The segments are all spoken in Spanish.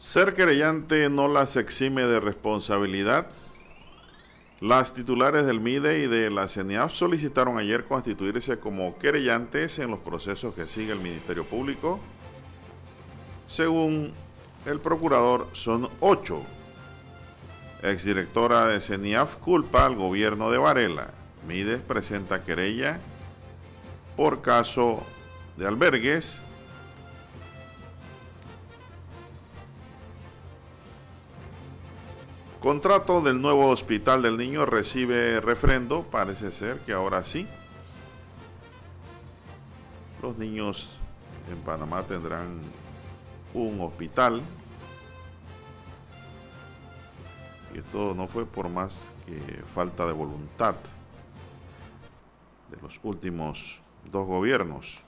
Ser querellante no las exime de responsabilidad. Las titulares del MIDE y de la CENIAF solicitaron ayer constituirse como querellantes en los procesos que sigue el Ministerio Público. Según el procurador, son ocho. Exdirectora de CENIAF culpa al gobierno de Varela. Mides presenta querella por caso de albergues. Contrato del nuevo hospital del niño recibe refrendo. Parece ser que ahora sí. Los niños en Panamá tendrán un hospital. Y esto no fue por más que falta de voluntad de los últimos dos gobiernos.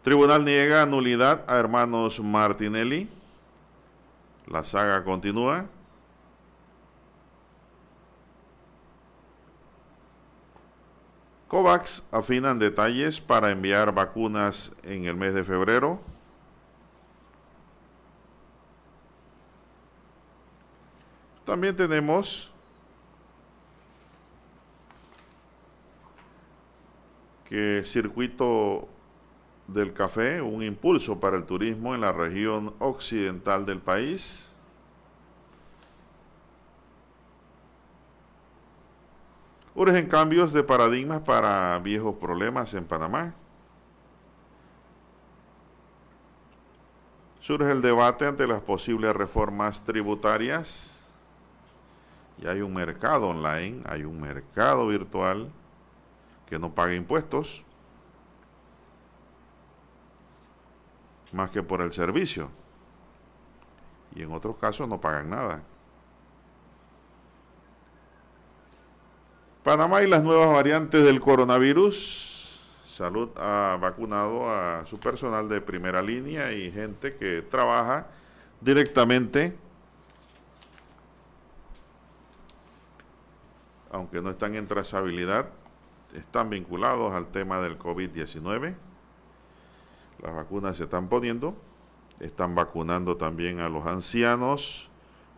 Tribunal niega nulidad a hermanos Martinelli. La saga continúa. COVAX afinan detalles para enviar vacunas en el mes de febrero. También tenemos que Circuito del Café, un impulso para el turismo en la región occidental del país. Urgen cambios de paradigmas para viejos problemas en Panamá. Surge el debate ante las posibles reformas tributarias. Y hay un mercado online, hay un mercado virtual que no paga impuestos, más que por el servicio. Y en otros casos no pagan nada. Panamá y las nuevas variantes del coronavirus. Salud ha vacunado a su personal de primera línea y gente que trabaja directamente, aunque no están en trazabilidad, están vinculados al tema del COVID-19. Las vacunas se están poniendo. Están vacunando también a los ancianos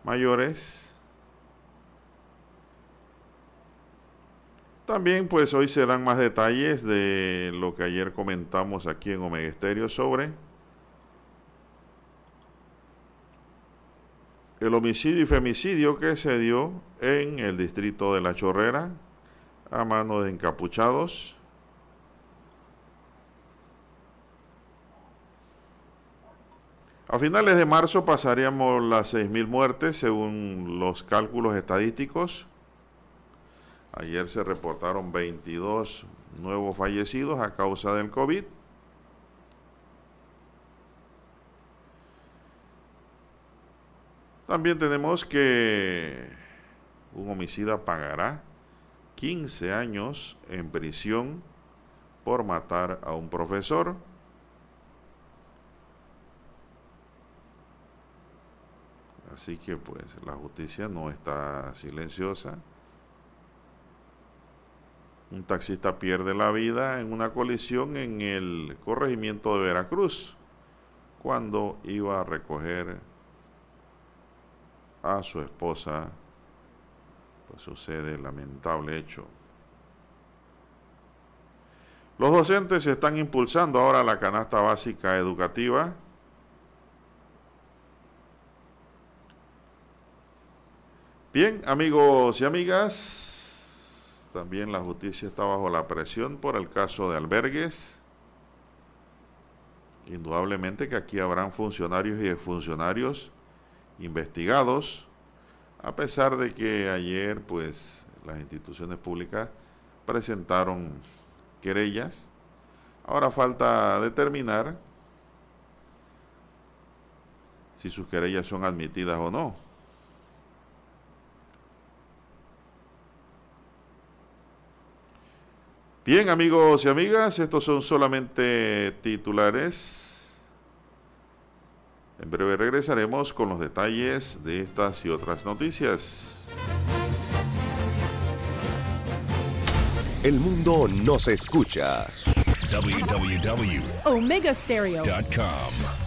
mayores. También pues hoy se dan más detalles de lo que ayer comentamos aquí en Omega sobre el homicidio y femicidio que se dio en el distrito de La Chorrera, a mano de encapuchados. A finales de marzo pasaríamos las 6.000 muertes según los cálculos estadísticos. Ayer se reportaron 22 nuevos fallecidos a causa del COVID. También tenemos que un homicida pagará 15 años en prisión por matar a un profesor. Así que pues la justicia no está silenciosa. Un taxista pierde la vida en una colisión en el corregimiento de Veracruz cuando iba a recoger a su esposa pues sucede el lamentable hecho. Los docentes están impulsando ahora la canasta básica educativa. Bien, amigos y amigas, también la justicia está bajo la presión por el caso de albergues. Indudablemente que aquí habrán funcionarios y exfuncionarios investigados a pesar de que ayer pues las instituciones públicas presentaron querellas, ahora falta determinar si sus querellas son admitidas o no. Bien amigos y amigas, estos son solamente titulares. En breve regresaremos con los detalles de estas y otras noticias. El mundo nos escucha. www.omegastereo.com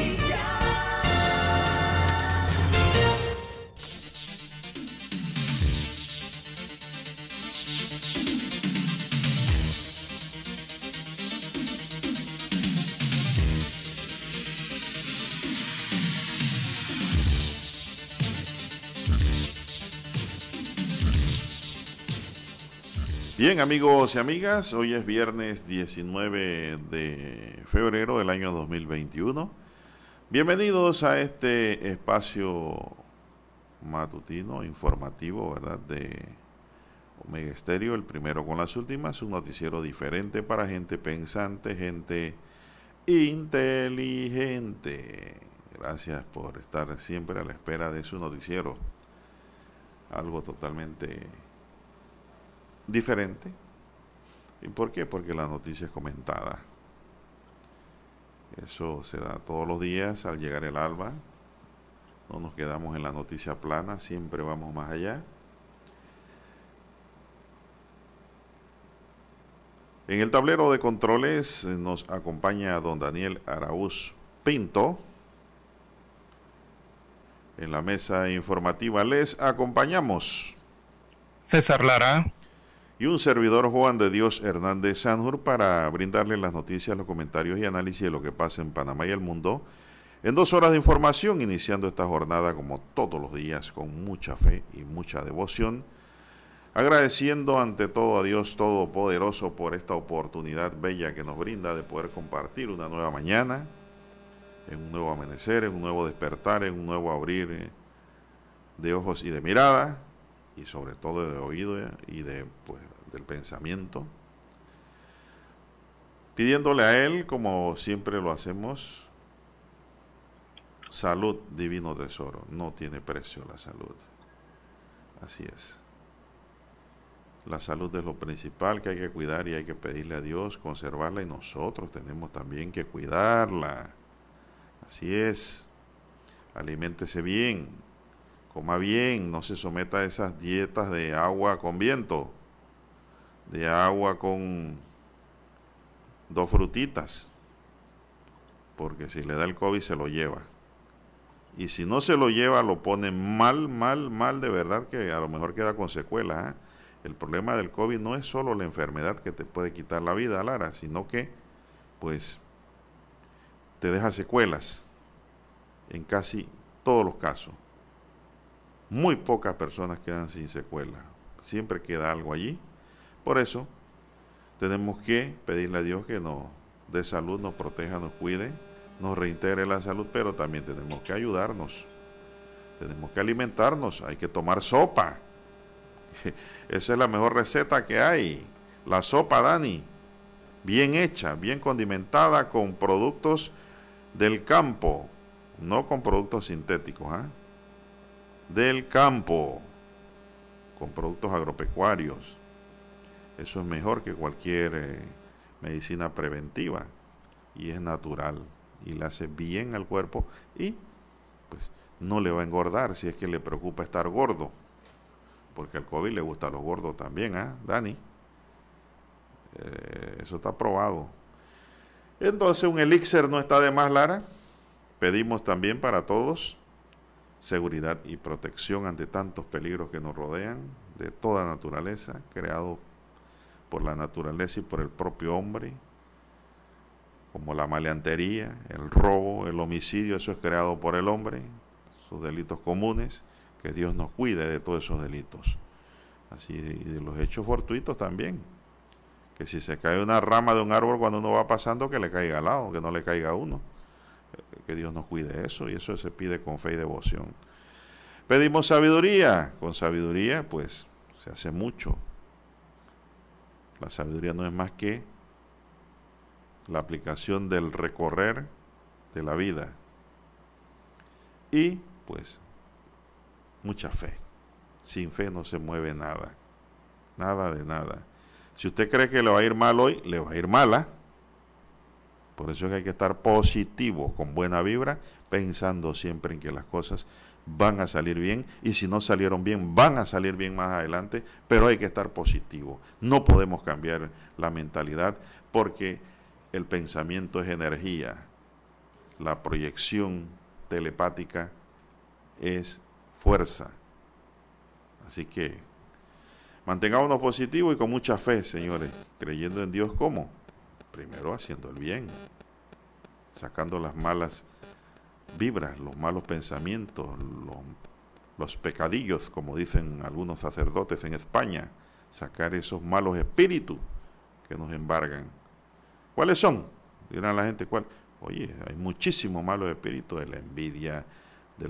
Bien, amigos y amigas, hoy es viernes 19 de febrero del año 2021. Bienvenidos a este espacio matutino, informativo, ¿verdad? De Omega Estéreo, el primero con las últimas, un noticiero diferente para gente pensante, gente inteligente. Gracias por estar siempre a la espera de su noticiero. Algo totalmente diferente. ¿Y por qué? Porque la noticia es comentada. Eso se da todos los días al llegar el alba. No nos quedamos en la noticia plana, siempre vamos más allá. En el tablero de controles nos acompaña don Daniel Araúz Pinto. En la mesa informativa les acompañamos. César Lara y un servidor Juan de Dios Hernández Sanjur para brindarle las noticias, los comentarios y análisis de lo que pasa en Panamá y el mundo en dos horas de información, iniciando esta jornada como todos los días con mucha fe y mucha devoción, agradeciendo ante todo a Dios Todopoderoso por esta oportunidad bella que nos brinda de poder compartir una nueva mañana, en un nuevo amanecer, en un nuevo despertar, en un nuevo abrir de ojos y de mirada, y sobre todo de oído y de pues, del pensamiento, pidiéndole a Él, como siempre lo hacemos, salud, divino tesoro. No tiene precio la salud. Así es. La salud es lo principal que hay que cuidar y hay que pedirle a Dios conservarla y nosotros tenemos también que cuidarla. Así es. Aliméntese bien, coma bien, no se someta a esas dietas de agua con viento de agua con dos frutitas, porque si le da el COVID se lo lleva. Y si no se lo lleva, lo pone mal, mal, mal, de verdad que a lo mejor queda con secuelas. ¿eh? El problema del COVID no es solo la enfermedad que te puede quitar la vida, Lara, sino que, pues, te deja secuelas en casi todos los casos. Muy pocas personas quedan sin secuelas. Siempre queda algo allí por eso tenemos que pedirle a Dios que nos dé salud, nos proteja, nos cuide, nos reintegre la salud, pero también tenemos que ayudarnos. Tenemos que alimentarnos, hay que tomar sopa. Esa es la mejor receta que hay. La sopa, Dani, bien hecha, bien condimentada con productos del campo, no con productos sintéticos, ¿ah? del campo, con productos agropecuarios eso es mejor que cualquier eh, medicina preventiva y es natural y le hace bien al cuerpo y pues no le va a engordar si es que le preocupa estar gordo. Porque al COVID le gusta a los gordos también, ¿ah, Dani? Eh, eso está probado. Entonces un elixir no está de más, Lara. Pedimos también para todos seguridad y protección ante tantos peligros que nos rodean de toda naturaleza, creado por la naturaleza y por el propio hombre, como la maleantería, el robo, el homicidio, eso es creado por el hombre, sus delitos comunes, que Dios nos cuide de todos esos delitos. Así, y de los hechos fortuitos también, que si se cae una rama de un árbol cuando uno va pasando, que le caiga al lado, que no le caiga a uno. Que Dios nos cuide eso, y eso se pide con fe y devoción. Pedimos sabiduría, con sabiduría pues se hace mucho la sabiduría no es más que la aplicación del recorrer de la vida. y pues mucha fe. Sin fe no se mueve nada, nada de nada. Si usted cree que le va a ir mal hoy, le va a ir mala. Por eso es que hay que estar positivo, con buena vibra, pensando siempre en que las cosas van a salir bien y si no salieron bien, van a salir bien más adelante, pero hay que estar positivo. No podemos cambiar la mentalidad porque el pensamiento es energía, la proyección telepática es fuerza. Así que mantengámonos positivos y con mucha fe, señores, creyendo en Dios como primero haciendo el bien, sacando las malas vibras, los malos pensamientos, los, pecadillos, como dicen algunos sacerdotes en España, sacar esos malos espíritus que nos embargan. ¿Cuáles son? Dirán la gente, ¿cuál? Oye, hay muchísimos malos espíritus de la envidia, de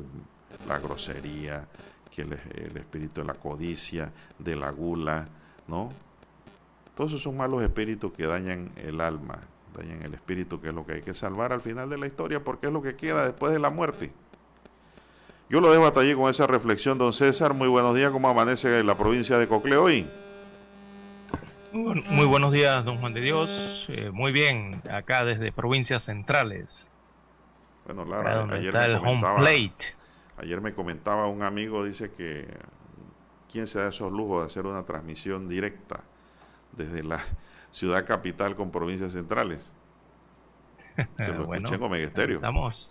la grosería, que el, el, espíritu de la codicia, de la gula, ¿no? Todos esos son malos espíritus que dañan el alma, dañan el espíritu, que es lo que hay que salvar al final de la historia, porque es lo que queda después de la muerte. Yo lo dejo hasta allí con esa reflexión, don César. Muy buenos días, ¿cómo amanece en la provincia de Cocle hoy? Muy buenos días, don Juan de Dios. Eh, muy bien, acá desde provincias centrales. Bueno, Lara, ayer me, comentaba, ayer me comentaba un amigo, dice que quién se da esos lujos de hacer una transmisión directa desde la ciudad capital con provincias centrales. Te lo bueno, escuché Estamos.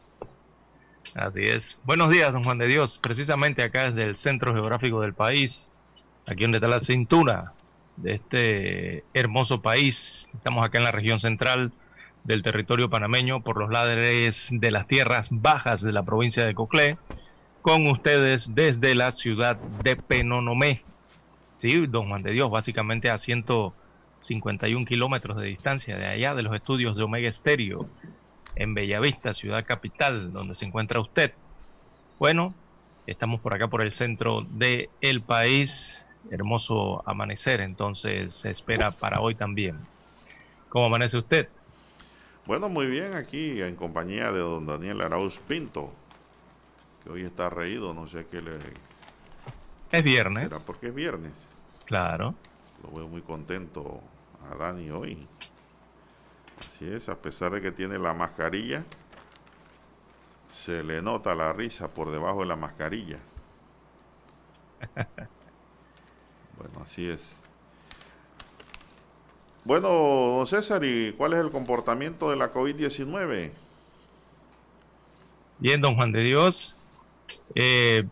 Así es. Buenos días, don Juan de Dios. Precisamente acá desde el centro geográfico del país, aquí donde está la cintura de este hermoso país. Estamos acá en la región central del territorio panameño, por los laderes de las tierras bajas de la provincia de Coclé, con ustedes desde la ciudad de Penonomé. Sí, don Juan de Dios, básicamente a 151 kilómetros de distancia de allá de los estudios de Omega Estéreo, en Bellavista, ciudad capital, donde se encuentra usted. Bueno, estamos por acá por el centro del el país, hermoso amanecer, entonces se espera para hoy también. ¿Cómo amanece usted? Bueno, muy bien, aquí en compañía de don Daniel Arauz Pinto, que hoy está reído, no sé qué le... Es viernes. ¿Será porque es viernes? Claro. Lo veo muy contento a Dani hoy. Así es, a pesar de que tiene la mascarilla, se le nota la risa por debajo de la mascarilla. Bueno, así es. Bueno, don César, ¿y cuál es el comportamiento de la COVID-19? Bien, don Juan de Dios. Eh,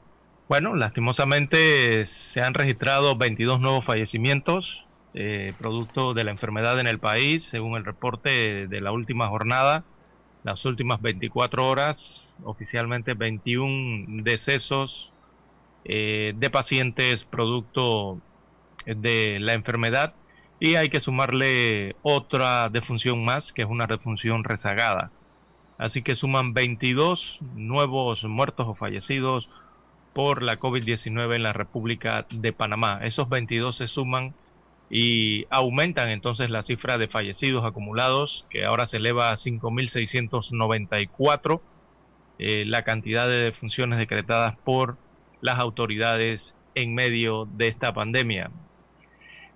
bueno, lastimosamente se han registrado 22 nuevos fallecimientos eh, producto de la enfermedad en el país, según el reporte de la última jornada. Las últimas 24 horas, oficialmente 21 decesos eh, de pacientes producto de la enfermedad y hay que sumarle otra defunción más, que es una defunción rezagada. Así que suman 22 nuevos muertos o fallecidos por la COVID-19 en la República de Panamá. Esos 22 se suman y aumentan entonces la cifra de fallecidos acumulados, que ahora se eleva a 5.694, eh, la cantidad de defunciones decretadas por las autoridades en medio de esta pandemia.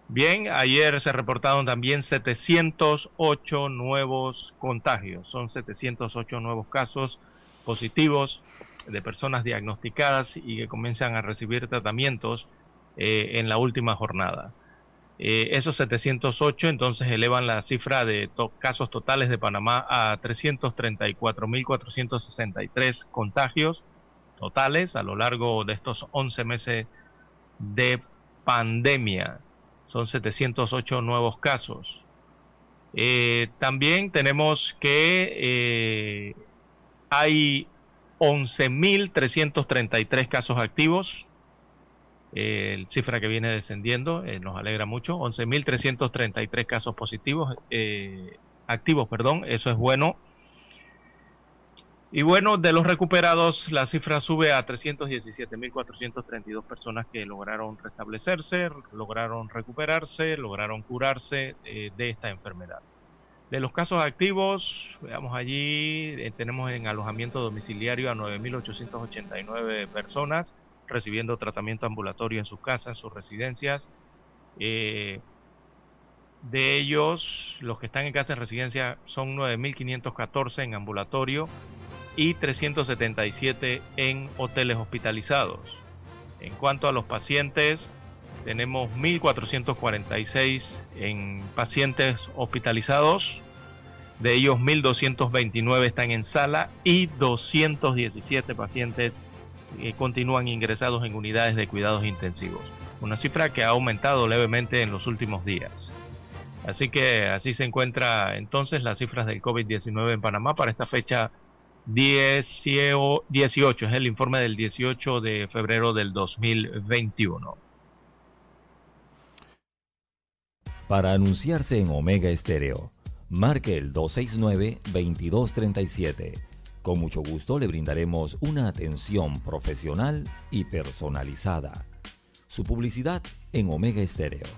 Bien, ayer se reportaron también 708 nuevos contagios, son 708 nuevos casos positivos de personas diagnosticadas y que comienzan a recibir tratamientos eh, en la última jornada. Eh, esos 708 entonces elevan la cifra de casos totales de Panamá a 334.463 contagios totales a lo largo de estos 11 meses de pandemia son 708 nuevos casos. Eh, también tenemos que eh, hay 11.333 casos activos, eh, cifra que viene descendiendo, nos alegra mucho, 11.333 casos positivos, activos, perdón, eso es bueno. Y bueno, de los recuperados, la cifra sube a 317.432 personas que lograron restablecerse, lograron recuperarse, lograron curarse eh, de esta enfermedad. De los casos activos, veamos allí, eh, tenemos en alojamiento domiciliario a 9.889 personas recibiendo tratamiento ambulatorio en sus casas, sus residencias. Eh, de ellos, los que están en casa en residencia son 9.514 en ambulatorio y 377 en hoteles hospitalizados. En cuanto a los pacientes, tenemos 1.446 en pacientes hospitalizados, de ellos 1.229 están en sala y 217 pacientes eh, continúan ingresados en unidades de cuidados intensivos. Una cifra que ha aumentado levemente en los últimos días. Así que así se encuentra entonces las cifras del COVID-19 en Panamá para esta fecha 18, es el informe del 18 de febrero del 2021. Para anunciarse en Omega Estéreo, marque el 269-2237. Con mucho gusto le brindaremos una atención profesional y personalizada. Su publicidad en Omega Estéreo.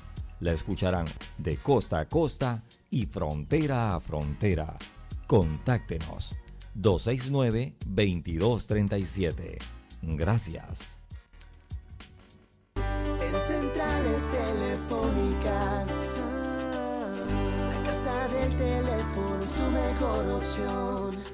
La escucharán de costa a costa y frontera a frontera. Contáctenos 269-2237. Gracias. En centrales telefónicas, la casa del teléfono es tu mejor opción.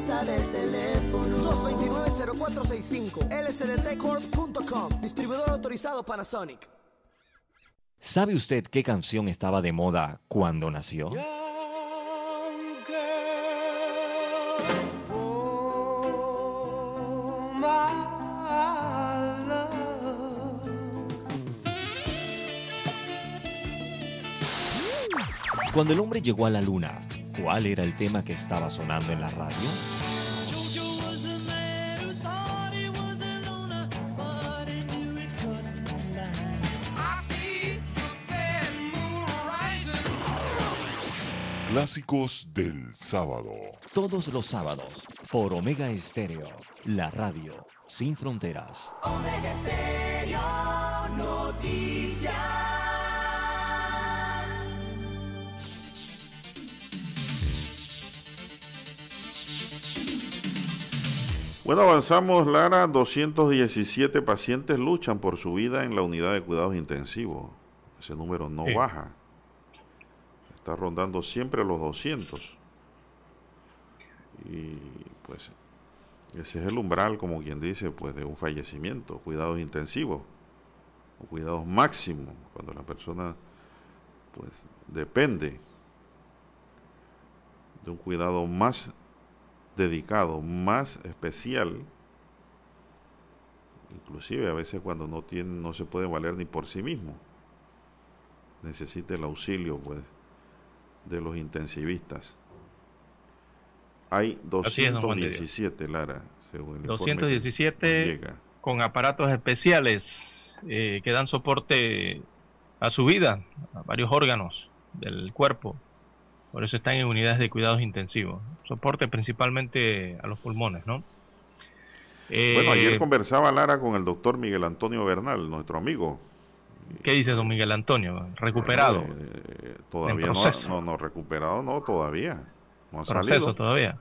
Casa del teléfono. 229-0465. lsdtcorp.com. Distribuidor autorizado Panasonic. ¿Sabe usted qué canción estaba de moda cuando nació? Cuando el hombre llegó a la luna, ¿cuál era el tema que estaba sonando en la radio? Clásicos del sábado. Todos los sábados por Omega Estéreo, la radio sin fronteras. Omega Estéreo Noticias. Bueno, avanzamos, Lara. 217 pacientes luchan por su vida en la unidad de cuidados intensivos. Ese número no baja está rondando siempre los 200. Y pues ese es el umbral, como quien dice, pues de un fallecimiento, cuidados intensivos o cuidados máximos, cuando la persona pues depende de un cuidado más dedicado, más especial, inclusive a veces cuando no tiene, no se puede valer ni por sí mismo, necesita el auxilio pues de los intensivistas. Hay 217, Lara, según el 217 con aparatos especiales eh, que dan soporte a su vida, a varios órganos del cuerpo. Por eso están en unidades de cuidados intensivos. Soporte principalmente a los pulmones, ¿no? bueno, ayer eh, conversaba Lara con el doctor Miguel Antonio Bernal, nuestro amigo, ¿Qué dice don Miguel Antonio? ¿Recuperado? Eh, todavía no, no, recuperado no, todavía. No ha ¿Proceso todavía?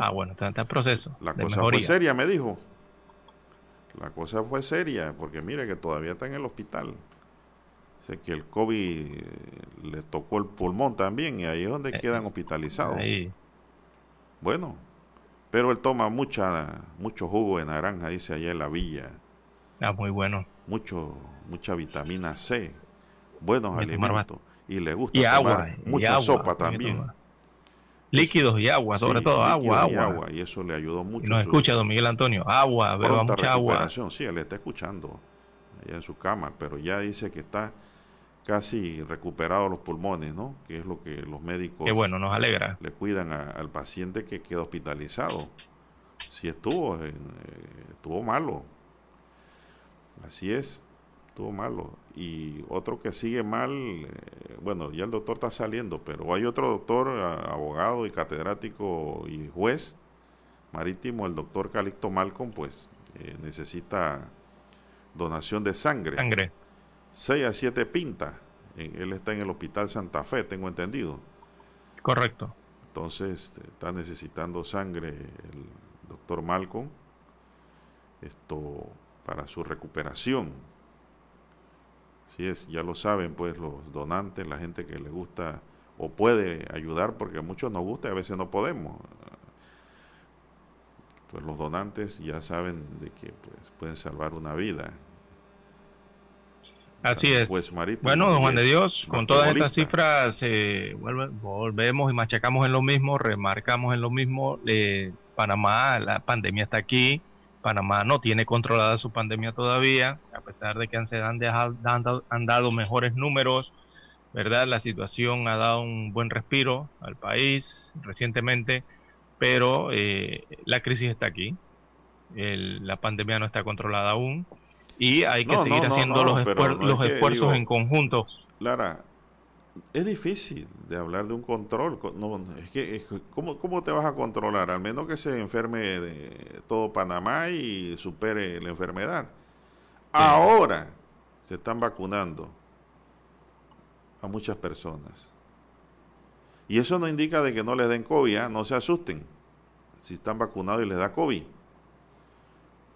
Ah, bueno, está, en proceso. La cosa fue seria, me dijo. La cosa fue seria, porque mire que todavía está en el hospital. Sé que el COVID eh, le tocó el pulmón también y ahí es donde eh, quedan hospitalizados. Bueno, pero él toma mucha, mucho jugo de naranja, dice allá en la villa. Ah, muy bueno. Mucho mucha vitamina C, buenos alimentos y le gusta y agua, mucha sopa también. Líquidos y agua, sobre todo agua, agua. Y agua. Y eso le ayudó mucho. Y nos escucha don Miguel Antonio, agua, beba mucha agua. Sí, él está escuchando allá en su cama, pero ya dice que está casi recuperado los pulmones, ¿no? Que es lo que los médicos bueno, nos alegra. le cuidan al paciente que queda hospitalizado. Sí estuvo, eh, estuvo malo. Así es, estuvo malo. Y otro que sigue mal, eh, bueno, ya el doctor está saliendo, pero hay otro doctor, abogado y catedrático y juez marítimo, el doctor Calixto Malcolm, pues eh, necesita donación de sangre. Sangre. 6 a 7 pintas. Él está en el Hospital Santa Fe, tengo entendido. Correcto. Entonces está necesitando sangre el doctor Malcolm esto para su recuperación. Si es, ya lo saben pues los donantes, la gente que le gusta o puede ayudar, porque a muchos nos gusta y a veces no podemos. Pues los donantes ya saben de que pues, pueden salvar una vida. Así es. Pues, bueno, don Juan de Dios, con todas estas cifras eh, volvemos y machacamos en lo mismo, remarcamos en lo mismo. Eh, Panamá, la pandemia está aquí. Panamá no tiene controlada su pandemia todavía, a pesar de que se han, han dado mejores números, ¿verdad? La situación ha dado un buen respiro al país recientemente, pero eh, la crisis está aquí. la pandemia no está controlada aún y hay que seguir haciendo los, esfuerzos en conjunto. Lara, es difícil de hablar de un control. es que, ¿cómo, te vas a controlar? Al menos que se enferme de todo Panamá y supere la enfermedad. Ahora se están vacunando a muchas personas. Y eso no indica de que no les den COVID, ¿ah? no se asusten si están vacunados y les da COVID.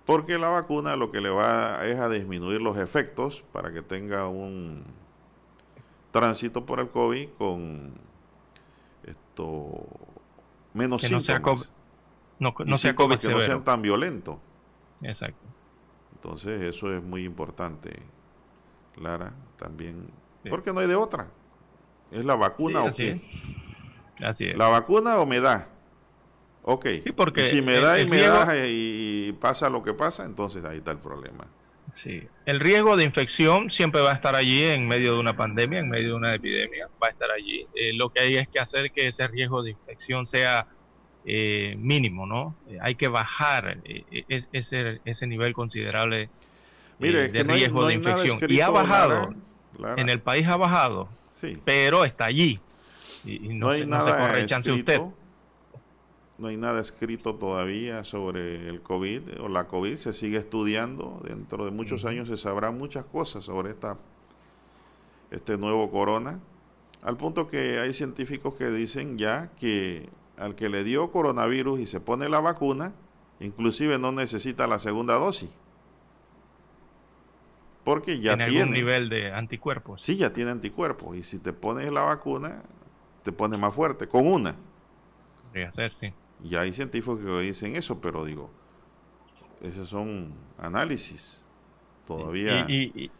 Porque la vacuna lo que le va es a disminuir los efectos para que tenga un tránsito por el COVID con esto menos síntomas. no, no sea COVID que no sean tan violentos. Exacto. Entonces eso es muy importante, Lara, también. Porque no hay de otra. ¿Es la vacuna o qué? Así es. ¿La vacuna o me da? Ok. porque si me da y me da y pasa lo que pasa, entonces ahí está el problema. Sí. El riesgo de infección siempre va a estar allí en medio de una pandemia, en medio de una epidemia, va a estar allí. Eh, lo que hay es que hacer que ese riesgo de infección sea eh, mínimo, ¿no? Eh, hay que bajar ese, ese nivel considerable Mire, de riesgo de infección. Y ha bajado, en el país ha bajado, sí. pero está allí. Y, no, hay nada se corre chance usted no hay nada escrito todavía sobre el COVID o la COVID, se sigue estudiando, dentro de muchos años se sabrá muchas cosas sobre esta, este nuevo corona, al punto que hay científicos que dicen ya que al que le dio coronavirus y se pone la vacuna, inclusive no necesita la segunda dosis. Porque ya tiene, tiene nivel de anticuerpos. Sí, ya tiene anticuerpos. Y si te pones la vacuna, te pone más fuerte, con una. Podría ser, sí. Y hay científicos que dicen eso, pero digo, esos son análisis. Todavía. Y,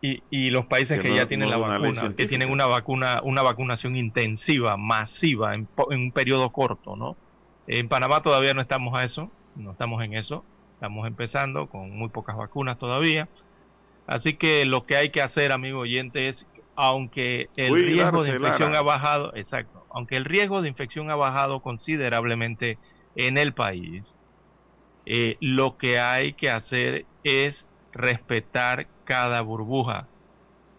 y, y, los países que, ya tienen la vacuna, que tienen una vacuna, una vacunación intensiva, masiva, en, en, un periodo corto, ¿no? En Panamá todavía no estamos a eso, no estamos en eso, estamos empezando con muy pocas vacunas todavía. Así que lo que hay que hacer, amigo oyente, es, aunque el riesgo de infección ha bajado, exacto, aunque el riesgo de infección ha bajado considerablemente en el país, eh, lo que hay que hacer es respetar cada burbuja,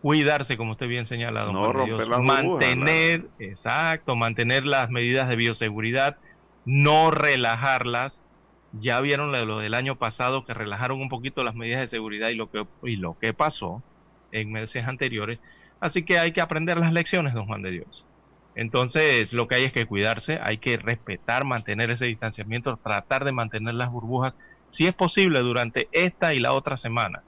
cuidarse, como usted bien señala, don no romper las mantener, exacto, mantener las medidas de bioseguridad, no relajarlas. Ya vieron lo del año pasado que relajaron un poquito las medidas de seguridad y lo que y lo que pasó en meses anteriores. Así que hay que aprender las lecciones, don Juan de Dios. Entonces, lo que hay es que cuidarse, hay que respetar, mantener ese distanciamiento, tratar de mantener las burbujas, si es posible, durante esta y la otra semana,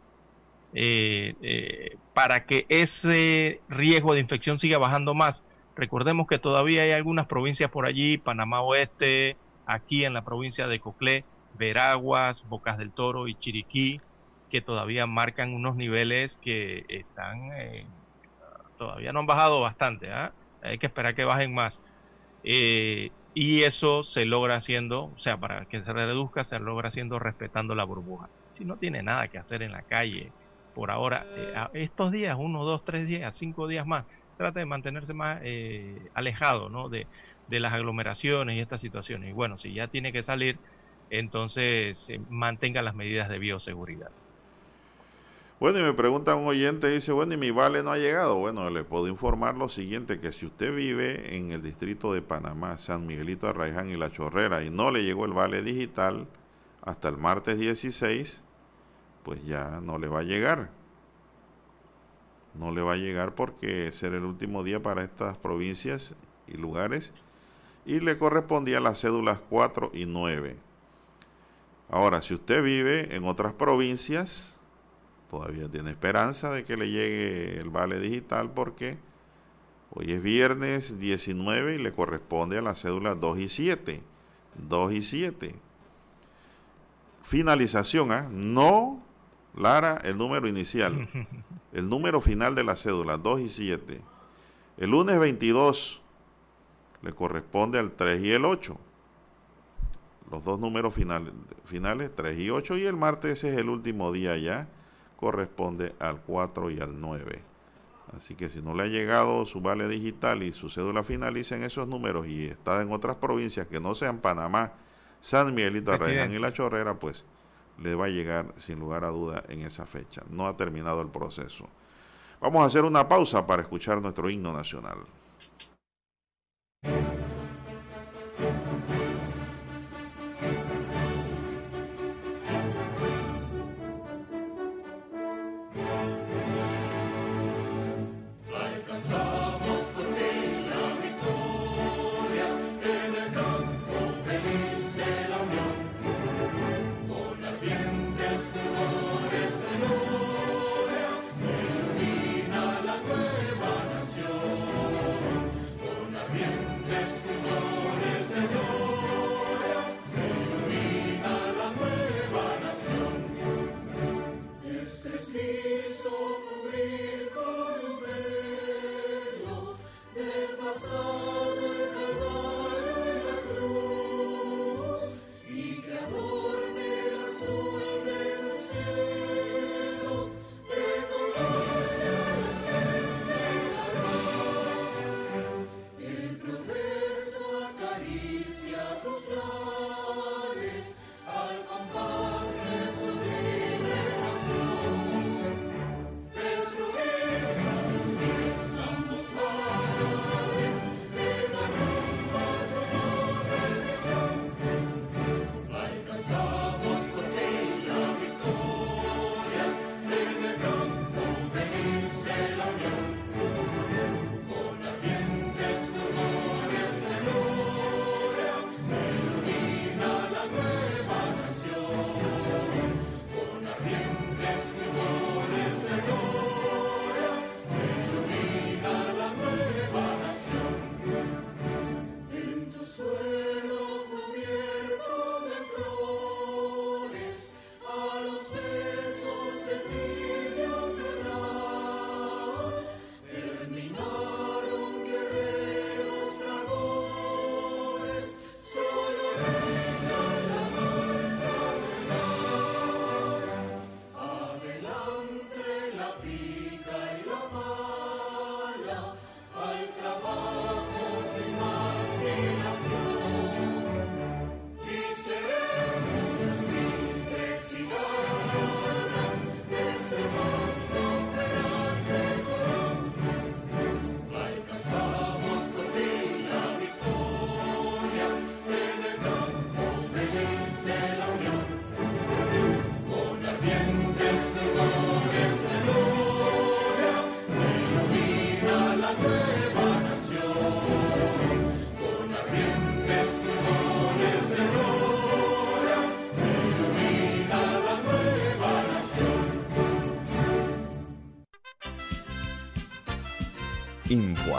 eh, eh, para que ese riesgo de infección siga bajando más. Recordemos que todavía hay algunas provincias por allí, Panamá Oeste, aquí en la provincia de Coclé, Veraguas, Bocas del Toro y Chiriquí, que todavía marcan unos niveles que están, todavía no han bajado bastante, ¿ah? Hay que esperar que bajen más. Eh, y eso se logra haciendo, o sea, para que se reduzca, se logra haciendo respetando la burbuja. Si no tiene nada que hacer en la calle, por ahora, eh, estos días, uno, dos, tres días, cinco días más, trate de mantenerse más eh, alejado ¿no? de, las aglomeraciones y estas situaciones. Y bueno, si ya tiene que salir, entonces eh, mantengan las medidas de bioseguridad. Bueno, y me pregunta un oyente, dice, bueno, y mi vale no ha llegado. Bueno, le puedo informar lo siguiente, que si usted vive en el distrito de Panamá, San Miguelito Arraiján y La Chorrera, y no le llegó el vale digital hasta el martes 16, pues ya no le va a llegar. No le va a llegar porque será el último día para estas provincias y lugares y le correspondía las cédulas 4 y 9. Ahora, si usted vive en otras provincias, todavía tiene esperanza de que le llegue el vale digital porque hoy es viernes 19 y le corresponde a la cédula 2 y 7. 2 y 7. Finalización, ¿ah? No, Lara, el número inicial. El número final de la cédula, 2 y 7. El lunes 22 le corresponde al 3 y el 8 los dos números finales, finales 3 y 8, y el martes es el último día ya, corresponde al 4 y al 9. Así que si no le ha llegado su vale digital y su cédula finaliza en esos números y está en otras provincias que no sean Panamá, San Miguelito, Arraiján y La Chorrera, pues le va a llegar sin lugar a duda en esa fecha. No ha terminado el proceso. Vamos a hacer una pausa para escuchar nuestro himno nacional.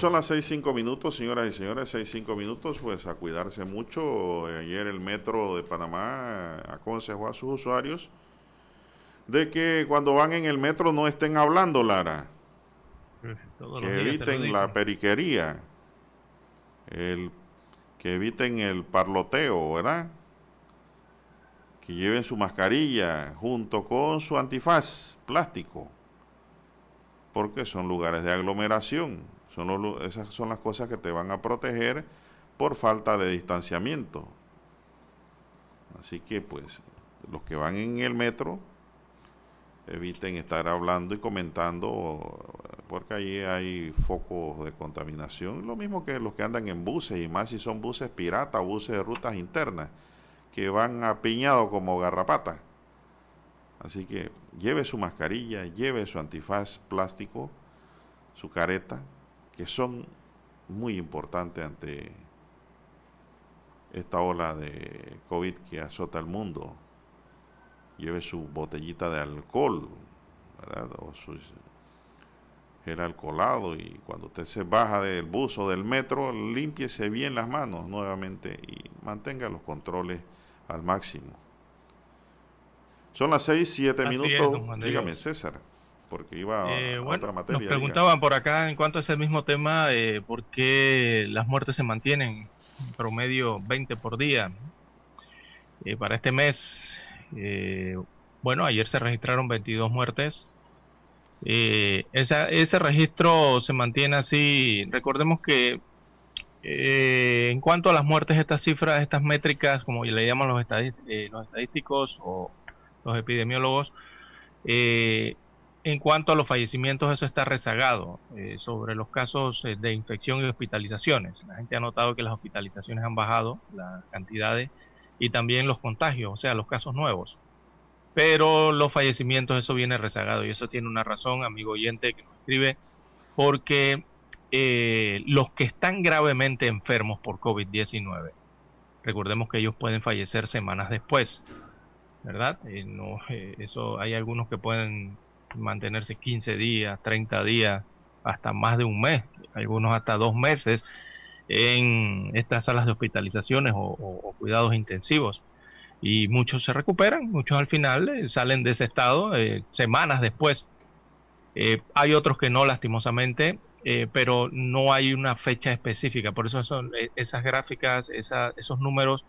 Son las seis cinco minutos, señoras y señores, seis cinco minutos, pues a cuidarse mucho. Ayer el Metro de Panamá aconsejó a sus usuarios de que cuando van en el metro no estén hablando, Lara. que eviten la periquería, el, que eviten el parloteo, ¿verdad? Que lleven su mascarilla junto con su antifaz plástico, porque son lugares de aglomeración. Son esas son las cosas que te van a proteger por falta de distanciamiento. Así que pues los que van en el metro eviten estar hablando y comentando porque allí hay focos de contaminación, lo mismo que los que andan en buses y más si son buses piratas, buses de rutas internas que van apiñados como garrapata. Así que lleve su mascarilla, lleve su antifaz plástico, su careta, que son muy importantes ante esta ola de COVID que azota el mundo lleve su botellita de alcohol, o su gel alcoholado y cuando usted se baja del bus o del metro, límpiese bien las manos nuevamente y mantenga los controles al máximo. Son las 6, 7 minutos. Dígame, César, porque iba a, eh, otra materia. Nos preguntaban por acá en cuanto a ese mismo tema, eh, por qué las muertes se mantienen en promedio 20 por día. Eh, para este mes eh, bueno, ayer se registraron 22 muertes. Eh, ese registro se mantiene así. Recordemos que eh, en cuanto a las muertes, estas cifras, estas métricas, como le llaman los, los estadísticos o los epidemiólogos, en cuanto a los fallecimientos, eso está rezagado sobre los casos de infección y hospitalizaciones. La gente ha notado que las hospitalizaciones han bajado, las cantidades y también los contagios, o sea, los casos nuevos. Pero los fallecimientos, eso viene rezagado y eso tiene una razón, amigo oyente que nos escribe, porque eh, los que están gravemente enfermos por COVID-19, recordemos que ellos pueden fallecer semanas después, ¿verdad? Eh, no, eh, eso hay algunos que pueden mantenerse 15 días, 30 días, hasta más de un mes, algunos hasta dos meses en estas salas de hospitalizaciones o, cuidados intensivos. Y muchos se recuperan, muchos al final eh, salen de ese estado eh, semanas después. Eh, hay otros que no, lastimosamente, pero no hay una fecha específica. Por eso esas gráficas, esos números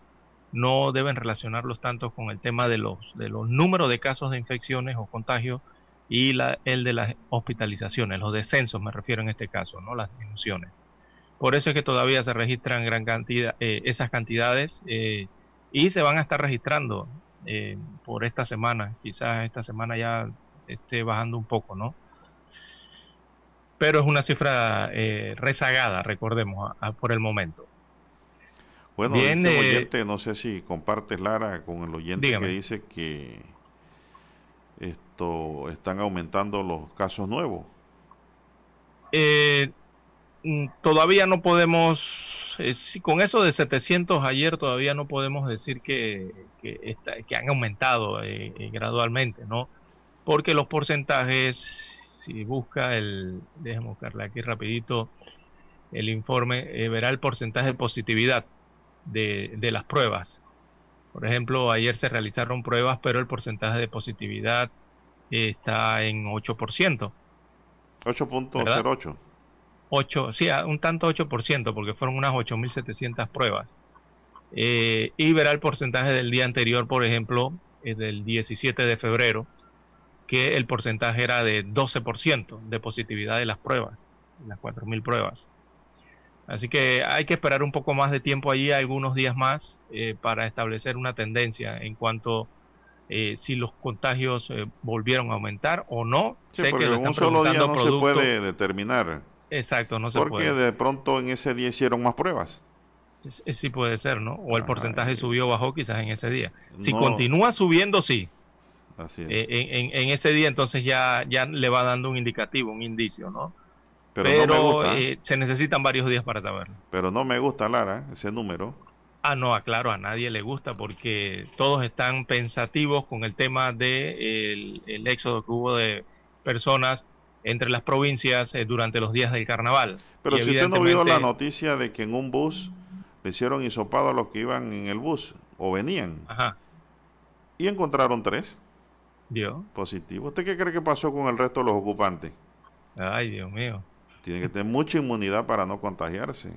no deben relacionarlos tanto con el tema de los, de los números de casos de infecciones o contagios y la, el de las hospitalizaciones, los descensos me refiero en este caso, no las disminuciones. Por eso es que todavía se registran gran cantidad, eh, esas cantidades eh, y se van a estar registrando eh, por esta semana. Quizás esta semana ya esté bajando un poco, ¿no? Pero es una cifra rezagada, recordemos, por el momento. Bueno, Bien, oyente, no sé si compartes, Lara, con el oyente que dice que están aumentando los casos nuevos. Eh, Mm, todavía no podemos, eh, con eso de 700 ayer todavía no podemos decir que, que, han aumentado eh, gradualmente, ¿no? Porque los porcentajes, si busca el, déjeme buscarle aquí rapidito el informe, verá el porcentaje de positividad de, de las pruebas. Por ejemplo, ayer se realizaron pruebas, pero el porcentaje de positividad está en 8%. 8.08. 8, sí, un tanto 8%, porque fueron unas 8.700 pruebas. Eh, y verá el porcentaje del día anterior, por ejemplo, eh, del 17 de febrero, que el porcentaje era de 12% de positividad de las pruebas, las 4.000 pruebas. Así que hay que esperar un poco más de tiempo allí, algunos días más, eh, para establecer una tendencia en cuanto si los contagios volvieron a aumentar o no. sé que en un solo día no se puede determinar. Exacto, no se Porque de pronto en ese día hicieron más pruebas. Sí puede ser, ¿no? O el porcentaje subió o bajó quizás en ese día. Si continúa subiendo, sí. Así es. Eh, en, ese día entonces ya, ya le va dando un indicativo, un indicio, ¿no? Pero, eh, se necesitan varios días para saberlo. Pero no me gusta, Lara, ese número. Ah, no, aclaro, a nadie le gusta porque todos están pensativos con el tema de el éxodo que hubo de personas entre las provincias eh, durante los días del carnaval. Pero si usted no vio la noticia de que en un bus le hicieron hisopado a los que iban en el bus o venían. Ajá. Y encontraron tres. Dios. Positivos. ¿Usted qué cree que pasó con el resto de los ocupantes? Ay, Dios mío. Tiene que tener mucha inmunidad para no contagiarse.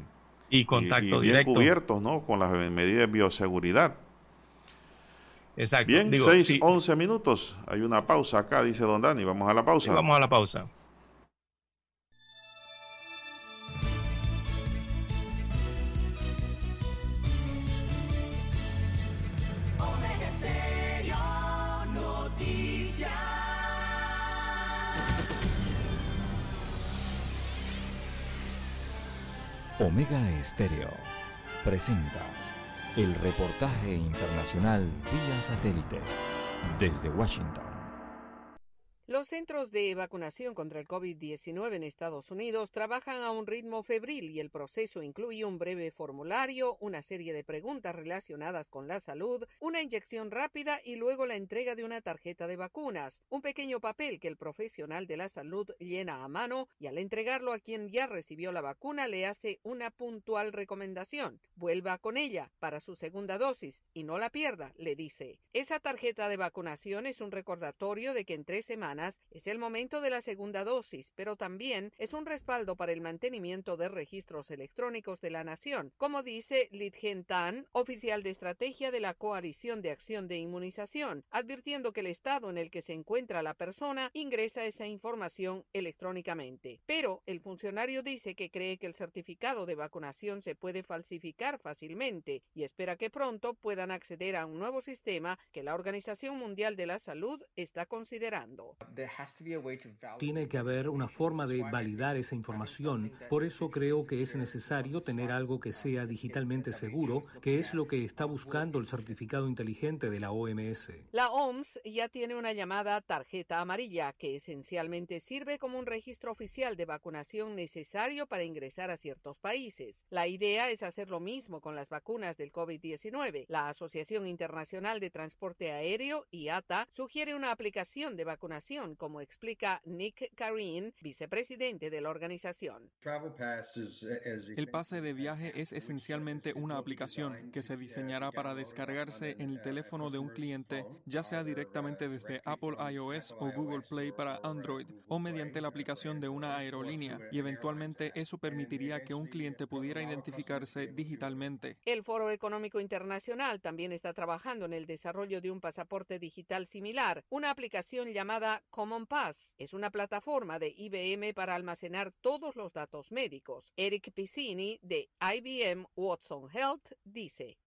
Y contacto y, y bien cubiertos, ¿no? Con las medidas de bioseguridad. Exacto. Bien, 6, 11 minutos. Hay una pausa acá, dice don Dani. Vamos a la pausa. vamos a la pausa. Omega Estéreo presenta el reportaje internacional vía satélite desde Washington. Los centros de vacunación contra el COVID-19 en Estados Unidos trabajan a un ritmo febril y el proceso incluye un breve formulario, una serie de preguntas relacionadas con la salud, una inyección rápida y luego la entrega de una tarjeta de vacunas, un pequeño papel que el profesional de la salud llena a mano y al entregarlo a quien ya recibió la vacuna le hace una puntual recomendación. Vuelva con ella para su segunda dosis y no la pierda, le dice. Esa tarjeta de vacunación es un recordatorio de que en tres semanas es el momento de la segunda dosis, pero también es un respaldo para el mantenimiento de registros electrónicos de la nación, como dice Lidgen Tan, oficial de estrategia de la Coalición de Acción de Inmunización, advirtiendo que el estado en el que se encuentra la persona ingresa esa información electrónicamente. Pero el funcionario dice que cree que el certificado de vacunación se puede falsificar fácilmente y espera que pronto puedan acceder a un nuevo sistema que la Organización Mundial de la Salud está considerando. Tiene que haber una forma de validar esa información. Por eso creo que es necesario tener algo que sea digitalmente seguro, que es lo que está buscando el certificado inteligente de la OMS. La OMS ya tiene una llamada tarjeta amarilla, que esencialmente sirve como un registro oficial de vacunación necesario para ingresar a ciertos países. La idea es hacer lo mismo con las vacunas del COVID-19. La Asociación Internacional de Transporte Aéreo, IATA, sugiere una aplicación de vacunación como explica Nick Karin, vicepresidente de la organización. El pase de viaje es esencialmente una aplicación que se diseñará para descargarse en el teléfono de un cliente, ya sea directamente desde Apple iOS o Google Play para Android o mediante la aplicación de una aerolínea y eventualmente eso permitiría que un cliente pudiera identificarse digitalmente. El Foro Económico Internacional también está trabajando en el desarrollo de un pasaporte digital similar, una aplicación llamada Common Pass es una plataforma de IBM para almacenar todos los datos médicos. Eric Piccini de IBM Watson Health dice.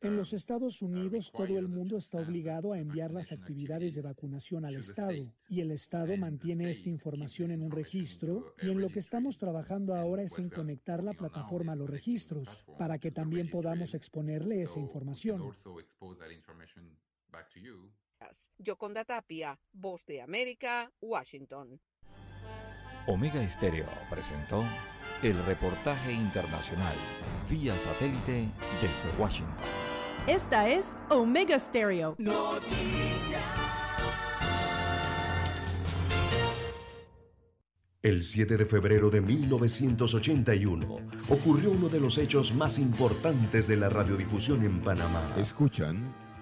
En los uh, Estados uh, Unidos todo el mundo está obligado a enviar las actividades de vacunación al Estado y el Estado mantiene esta información en un registro y en lo que estamos trabajando ahora es en conectar la plataforma a los registros para que también podamos exponerle esa información. Yoconda Tapia, Voz de América, Washington. Omega Estéreo presentó el reportaje internacional vía satélite desde Washington. Esta es Omega Stereo. El 7 de febrero de 1981 ocurrió uno de los hechos más importantes de la radiodifusión en Panamá. Escuchan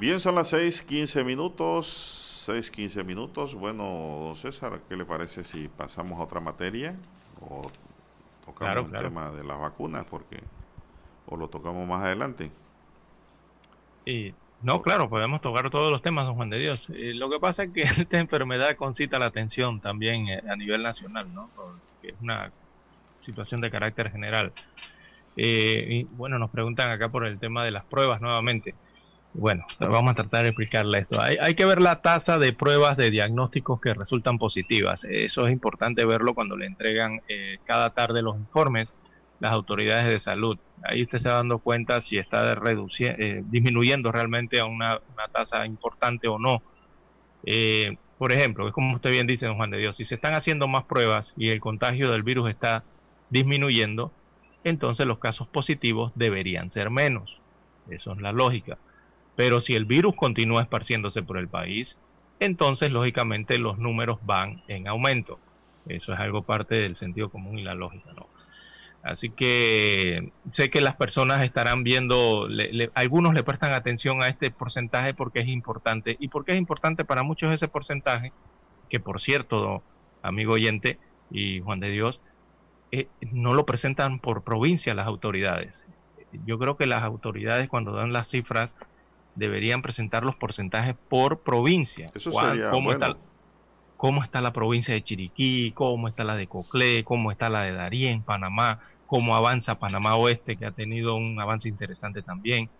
Bien, son las 6:15 minutos. 6:15 minutos. Bueno, César, ¿qué le parece si pasamos a otra materia? O tocamos el tema de las vacunas, porque. O lo tocamos más adelante. Y. No, claro, podemos tocar todos los temas, don Juan de Dios. lo que pasa es que esta enfermedad concita la atención también eh, a nivel nacional, ¿no? Porque es una situación de carácter general. y bueno, nos preguntan acá por el tema de las pruebas nuevamente. Bueno, vamos a tratar de explicarle esto. Hay, que ver la tasa de pruebas de diagnósticos que resultan positivas. Eso es importante verlo cuando le entregan eh, cada tarde los informes las autoridades de salud. Ahí usted se va dando cuenta si está eh, disminuyendo realmente a una, tasa importante o no. Eh, por ejemplo, es como usted bien dice, don Juan de Dios, si se están haciendo más pruebas y el contagio del virus está disminuyendo, entonces los casos positivos deberían ser menos. Eso es la lógica. Pero si el virus continúa esparciéndose por el país, entonces lógicamente los números van en aumento. Eso es algo parte del sentido común y la lógica, ¿no? Así que sé que las personas estarán viendo, algunos le prestan atención a este porcentaje porque es importante. ¿Y porque es importante para muchos ese porcentaje? Que por cierto, amigo oyente y Juan de Dios, eh, no lo presentan por provincia las autoridades. Yo creo que las autoridades cuando dan las cifras deberían presentar los porcentajes por provincia. Eso sería ¿Cómo, bueno. está, ¿Cómo está la provincia de Chiriquí? ¿Cómo está la de Coclé? ¿Cómo está la de Darién, Panamá? ¿Cómo avanza Panamá Oeste, que ha tenido un avance interesante también?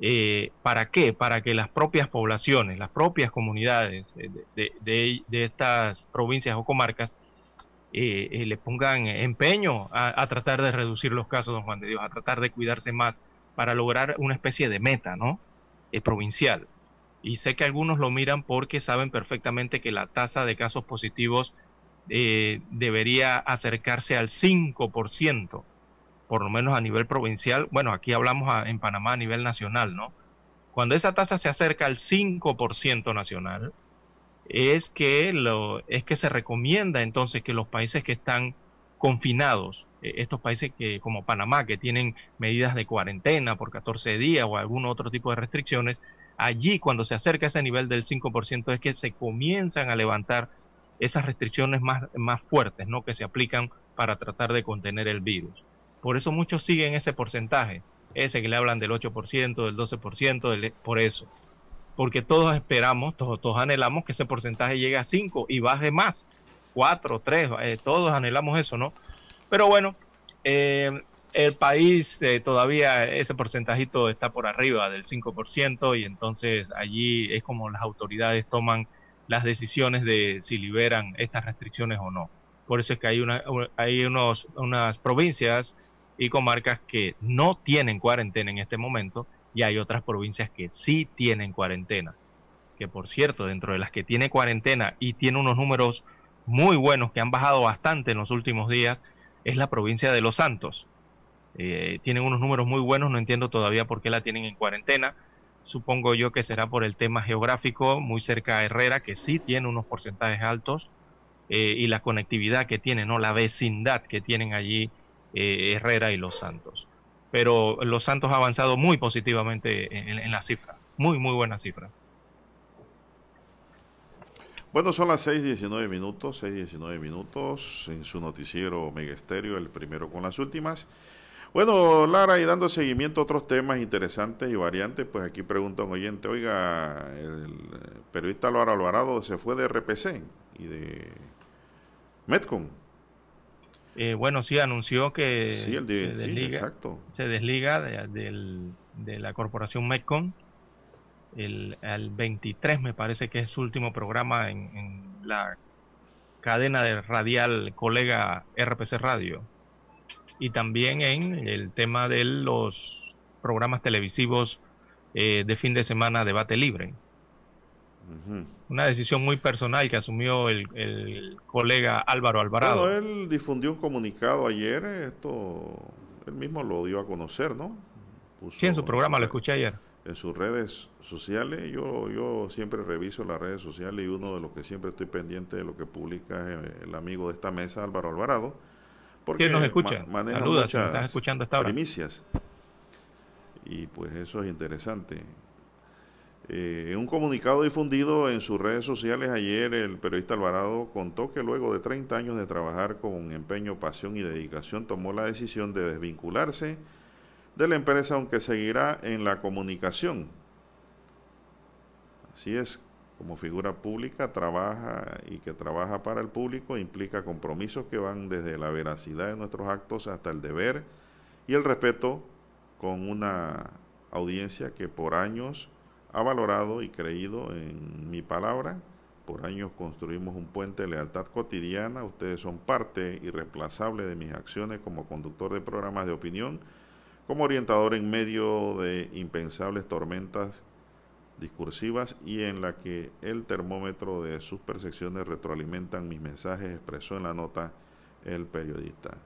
Eh, ¿Para qué? Para que las propias poblaciones, las propias comunidades de, de, estas provincias o comarcas eh, eh, le pongan empeño a, a, tratar de reducir los casos, don Juan de Dios, a tratar de cuidarse más para lograr una especie de meta, ¿no? Eh, provincial. Y sé que algunos lo miran porque saben perfectamente que la tasa de casos positivos eh, debería acercarse al 5%, por lo menos a nivel provincial. Bueno, aquí hablamos en Panamá a nivel nacional, ¿no? Cuando esa tasa se acerca al 5% nacional, es que, lo, es que se recomienda entonces que los países que están confinados, estos países que como Panamá, que tienen medidas de cuarentena por 14 días o algún otro tipo de restricciones, allí cuando se acerca ese nivel del 5% es que se comienzan a levantar esas restricciones más, más fuertes, ¿no? Que se aplican para tratar de contener el virus. Por eso muchos siguen ese porcentaje, ese que le hablan del 8%, del 12%, del, por eso. Porque todos esperamos, todos, anhelamos que ese porcentaje llegue a 5 y baje más cuatro, tres, eh, todos anhelamos eso, ¿no? Pero bueno, eh, el país eh, todavía ese porcentajito está por arriba del 5% y entonces allí es como las autoridades toman las decisiones de si liberan estas restricciones o no. Por eso es que hay, una, hay unos, unas provincias y comarcas que no tienen cuarentena en este momento y hay otras provincias que sí tienen cuarentena. Que por cierto, dentro de las que tiene cuarentena y tiene unos números muy buenos que han bajado bastante en los últimos días es la provincia de Los Santos. Eh, tienen unos números muy buenos, no entiendo todavía por qué la tienen en cuarentena. Supongo yo que será por el tema geográfico, muy cerca a Herrera, que sí tiene unos porcentajes altos, eh, y la conectividad que tiene, ¿no? la vecindad que tienen allí eh, Herrera y Los Santos. Pero Los Santos ha avanzado muy positivamente en, en las cifras, muy, muy buenas cifras. Bueno, son las 6.19 minutos, 6.19 minutos en su noticiero Mega Estéreo, el primero con las últimas. Bueno, Lara, y dando seguimiento a otros temas interesantes y variantes, pues aquí pregunta un oyente, oiga, el periodista Álvaro Alvarado se fue de RPC y de Metcon. Eh, bueno, sí, anunció que sí, el se, desliga, exacto. se desliga de, de la corporación Metcon el, 23 me parece que es su último programa en, la cadena de radial colega RPC Radio y también en el tema de los programas televisivos eh, de fin de semana debate libre. Una decisión muy personal que asumió el, colega Álvaro Alvarado. Bueno, él difundió un comunicado ayer, esto él mismo lo dio a conocer, ¿no? sí, en su programa lo escuché ayer en sus redes sociales. Yo, yo siempre reviso las redes sociales y uno de los que siempre estoy pendiente de lo que publica es el amigo de esta mesa, Álvaro Alvarado. Porque nos escucha? maneja muchas escuchando primicias. Y pues eso es interesante. Eh, en un comunicado difundido en sus redes sociales ayer, el periodista Alvarado contó que luego de 30 años de trabajar con empeño, pasión y dedicación, tomó la decisión de desvincularse de la empresa, aunque seguirá en la comunicación. Así es, como figura pública trabaja y que trabaja para el público implica compromisos que van desde la veracidad de nuestros actos hasta el deber y el respeto con una audiencia que por años ha valorado y creído en mi palabra. Por años construimos un puente de lealtad cotidiana. Ustedes son parte irreemplazable de mis acciones como conductor de programas de opinión, como orientador en medio de impensables tormentas discursivas y en la que el termómetro de sus percepciones retroalimentan mis mensajes, expresó en la nota el periodista.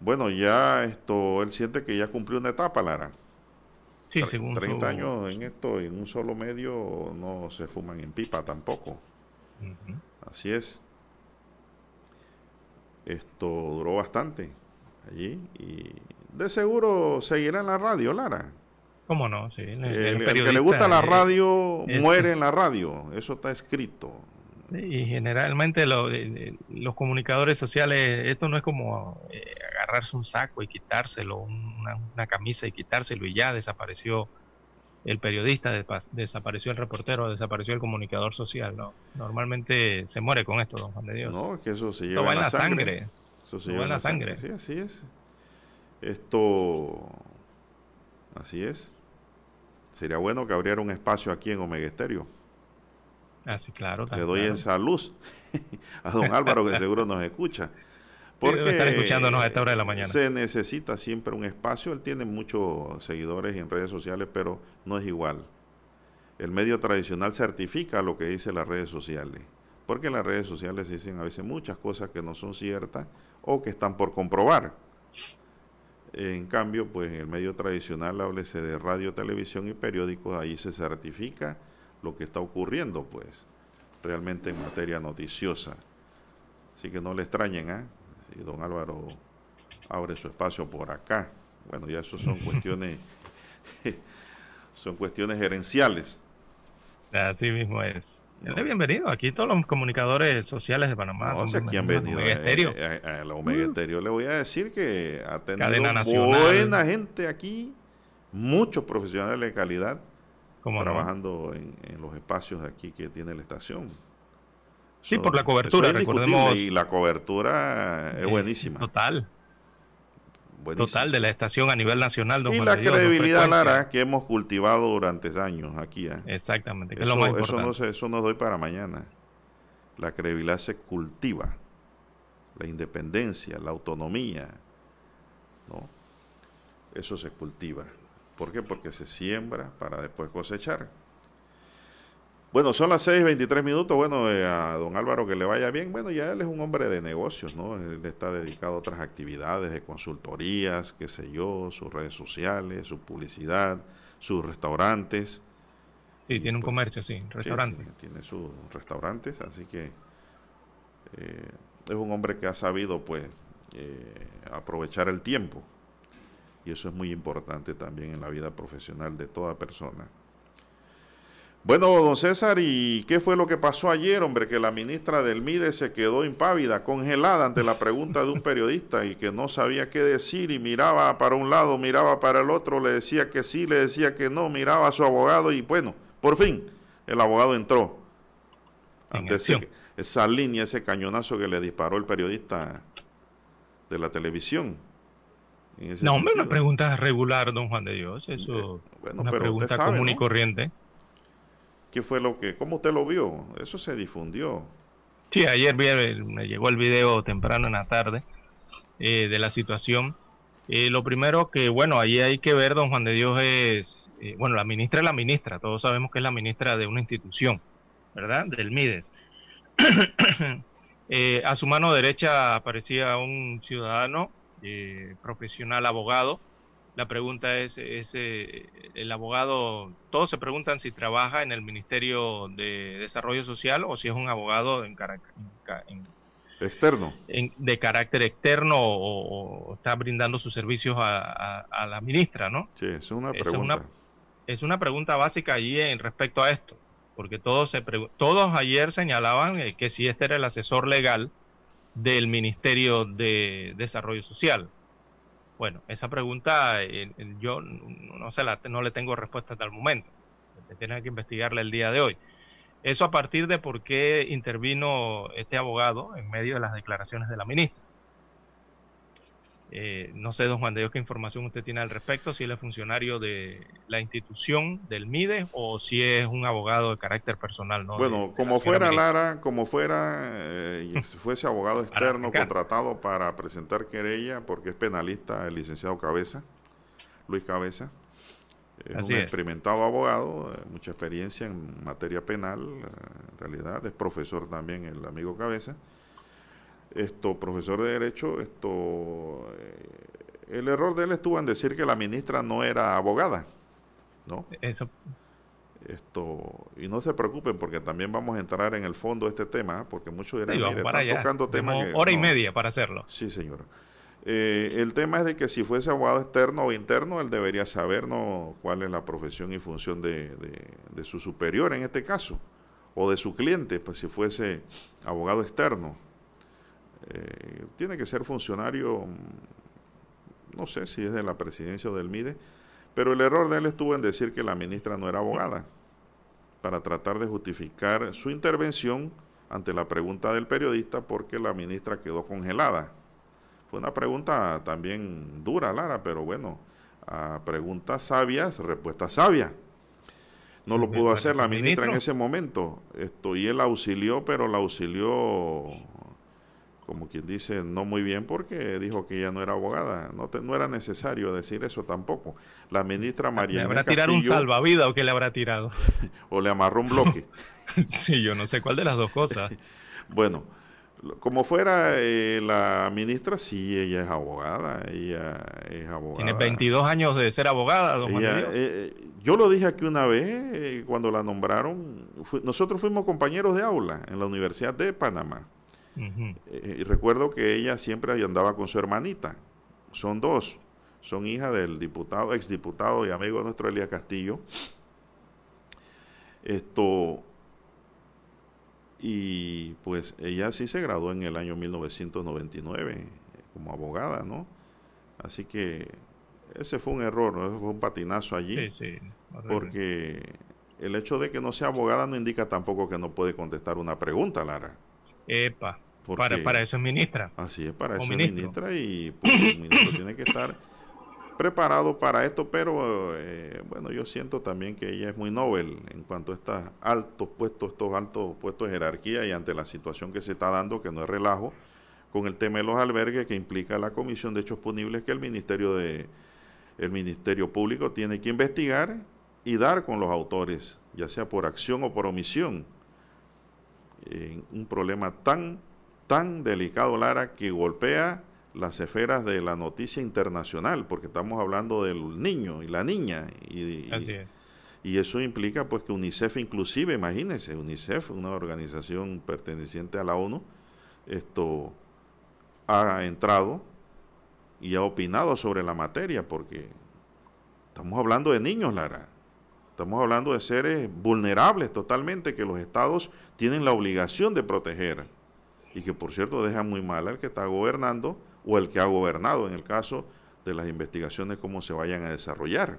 Bueno, ya esto, él siente que ya cumplió una etapa, Lara. Sí, según 30 años en esto, en un solo medio, no se fuman en pipa tampoco. Así es. Esto duró bastante allí y de seguro seguirá en la radio, Lara. ¿Cómo no? Sí. El, que le gusta la radio muere en la radio, eso está escrito. Y generalmente los comunicadores sociales, esto no es como eh, agarrarse un saco y quitárselo, una, camisa y quitárselo y ya desapareció el periodista, desapareció el reportero, desapareció el comunicador social, ¿no? Normalmente se muere con esto, don Juan de Dios. No, que eso se lleva en la sangre. Eso se lleva en la sangre. Sí, así es. Esto, así es. Sería bueno que abriera un espacio aquí en Omega Estéreo Ah, sí, claro. Le doy esa luz a don Álvaro, que seguro nos escucha. Porque estar escuchándonos a esta hora de la mañana. Se necesita siempre un espacio. Él tiene muchos seguidores en redes sociales, pero no es igual. El medio tradicional certifica lo que dice las redes sociales. Porque en las redes sociales dicen a veces muchas cosas que no son ciertas o que están por comprobar. En cambio, pues en el medio tradicional, háblese de radio, televisión y periódicos, ahí se certifica lo que está ocurriendo, pues, realmente en materia noticiosa. Así que no le extrañen, ¿ah? Si don Álvaro abre su espacio por acá. Bueno, ya eso son cuestiones, son cuestiones gerenciales. Así mismo es. Bienvenido. Aquí todos los comunicadores sociales de Panamá. No, sé quién venido. Eh, eh, a, la Omega uh. Le voy a decir que ha tenido buena gente aquí, muchos profesionales de calidad trabajando en, los espacios de aquí que tiene la estación. Sí, por la cobertura, recordemos. Y la cobertura es buenísima. Total. Total de la estación a nivel nacional. y la credibilidad, Lara, que hemos cultivado durante años aquí. ¿eh? Exactamente, eso, Eso no, eso no doy para mañana. La credibilidad se cultiva. La independencia, la autonomía. ¿no? Eso se cultiva. ¿Por qué? Porque se siembra para después cosechar. Bueno, son las 6:23 minutos. Bueno, eh, a don Álvaro que le vaya bien. Bueno, ya él es un hombre de negocios, ¿no? Él está dedicado a otras actividades de consultorías, qué sé yo, sus redes sociales, su publicidad, sus restaurantes. Sí, tiene un pues, comercio, sí, restaurante. tiene, sus restaurantes, así que eh, es un hombre que ha sabido, pues, eh, aprovechar el tiempo y eso es muy importante también en la vida profesional de toda persona. Bueno, don César, ¿y qué fue lo que pasó ayer, hombre? Que la ministra del MIDE se quedó impávida, congelada ante la pregunta de un periodista y que no sabía qué decir y miraba para un lado, miraba para el otro, le decía que sí, le decía que no, miraba a su abogado y bueno, por fin el abogado entró ante esa línea, ese cañonazo que le disparó el periodista de la televisión no, hombre, una pregunta regular, don Juan de Dios. Eso es una pregunta común y corriente. ¿Qué fue lo que, cómo usted lo vio? Eso se difundió. Sí, ayer me llegó el video temprano en la tarde eh, de la situación. Eh, lo primero que, bueno, ahí hay que ver, don Juan de Dios, es, eh, bueno, la ministra es la ministra, todos sabemos que es la ministra de una institución, ¿verdad? Del MIDES. a su mano derecha aparecía un ciudadano profesional abogado. La pregunta es, es eh, el abogado, todos se preguntan si trabaja en el Ministerio de Desarrollo Social o si es un abogado en, externo. de carácter externo o, está brindando sus servicios a, la ministra, ¿no? Sí, es una pregunta. Es una, pregunta básica allí en respecto a esto, porque todos, se todos ayer señalaban eh, que si este era el asesor legal del Ministerio de Desarrollo Social? Bueno, esa pregunta eh, yo no, se la, no le tengo respuesta hasta el momento. Tiene que investigarla el día de hoy. Eso a partir de por qué intervino este abogado en medio de las declaraciones de la ministra. Eh, no sé, don Juan de Dios, qué información usted tiene al respecto, si él es funcionario de la institución del MIDE o si es un abogado de carácter personal. ¿no? Bueno, como fuera Lara, como fuera, eh, si fuese abogado externo contratado para presentar querella, porque es penalista el licenciado Cabeza, Luis Cabeza. Es un experimentado abogado, eh, mucha experiencia en materia penal, en realidad es profesor también el amigo Cabeza esto, profesor de Derecho, esto, eh, el error de él estuvo en decir que la ministra no era abogada, ¿no? Eso. Esto, y no se preocupen porque también vamos a entrar en el fondo de este tema, porque muchos dirán, mire, están tocando temas Hora y media para hacerlo. Sí, señor. Eh, el tema es de que si fuese abogado externo o interno, él debería saber ¿no? cuál es la profesión y función de, de su superior en este caso, o de su cliente, pues si fuese abogado externo eh, tiene que ser funcionario, no sé si es de la presidencia o del MIDE, pero el error de él estuvo en decir que la ministra no era abogada, para tratar de justificar su intervención ante la pregunta del periodista porque la ministra quedó congelada. Fue una pregunta también dura, Lara, pero bueno, a preguntas sabias, respuesta sabia. No lo pudo hacer la ministra en ese momento. Esto, y él auxilió, pero la auxilió como quien dice, no muy bien porque dijo que ella no era abogada. No, no era necesario decir eso tampoco. La ministra María. ¿Le habrá tirado un salvavidas o qué le habrá tirado? o le amarró un bloque. sí, yo no sé cuál de las dos cosas. bueno, como fuera eh, la ministra, sí, ella es abogada. Ella es abogada. Tiene 22 años de ser abogada, don eh, Yo lo dije aquí una vez, eh, cuando la nombraron. nosotros fuimos compañeros de aula en la Universidad de Panamá. Eh, y recuerdo que ella siempre andaba con su hermanita. Son dos. Son hijas del diputado, exdiputado y amigo nuestro Elías Castillo. Esto. Y pues ella sí se graduó en el año 1999 como abogada, ¿no? Así que ese fue un error, ¿no? ese fue un patinazo allí. Sí, sí, porque el hecho de que no sea abogada no indica tampoco que no puede contestar una pregunta, Lara. Epa para, eso es ministra. Así es, para eso es ministra y pues, el ministro tiene que estar preparado para esto, pero eh, bueno, yo siento también que ella es muy novel en cuanto a estos altos puestos, estos altos puestos de jerarquía y ante la situación que se está dando, que no es relajo, con el tema de los albergues que implica la Comisión de Hechos Punibles que el Ministerio de el Ministerio Público tiene que investigar y dar con los autores, ya sea por acción o por omisión, en un problema tan tan delicado, Lara, que golpea las esferas de la noticia internacional, porque estamos hablando del niño y la niña. Y, y eso implica pues que UNICEF inclusive, imagínense, UNICEF, una organización perteneciente a la ONU, esto ha entrado y ha opinado sobre la materia, porque estamos hablando de niños, Lara. Estamos hablando de seres vulnerables totalmente que los estados tienen la obligación de proteger y que por cierto deja muy mal al que está gobernando o el que ha gobernado en el caso de las investigaciones cómo se vayan a desarrollar.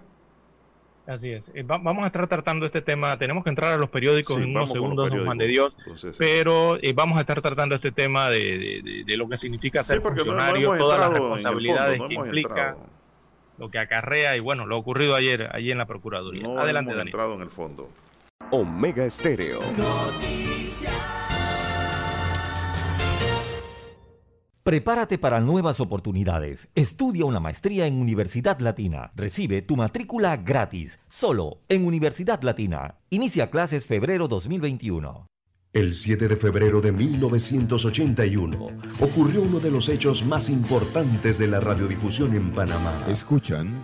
Así es. Eh, vamos a estar tratando este tema. Tenemos que entrar a los periódicos en unos segundos, don Juan de Dios. pero eh, vamos a estar tratando este tema de, lo que significa ser funcionario, todas las responsabilidades que implica, lo que acarrea y bueno, lo ocurrido ayer allí en la Procuraduría. Adelante, hemos entrado en el fondo. Omega Estéreo. Prepárate para nuevas oportunidades. Estudia una maestría en Universidad Latina. Recibe tu matrícula gratis, solo en Universidad Latina. Inicia clases febrero 2021. El 7 de febrero de 1981 ocurrió uno de los hechos más importantes de la radiodifusión en Panamá. Escuchan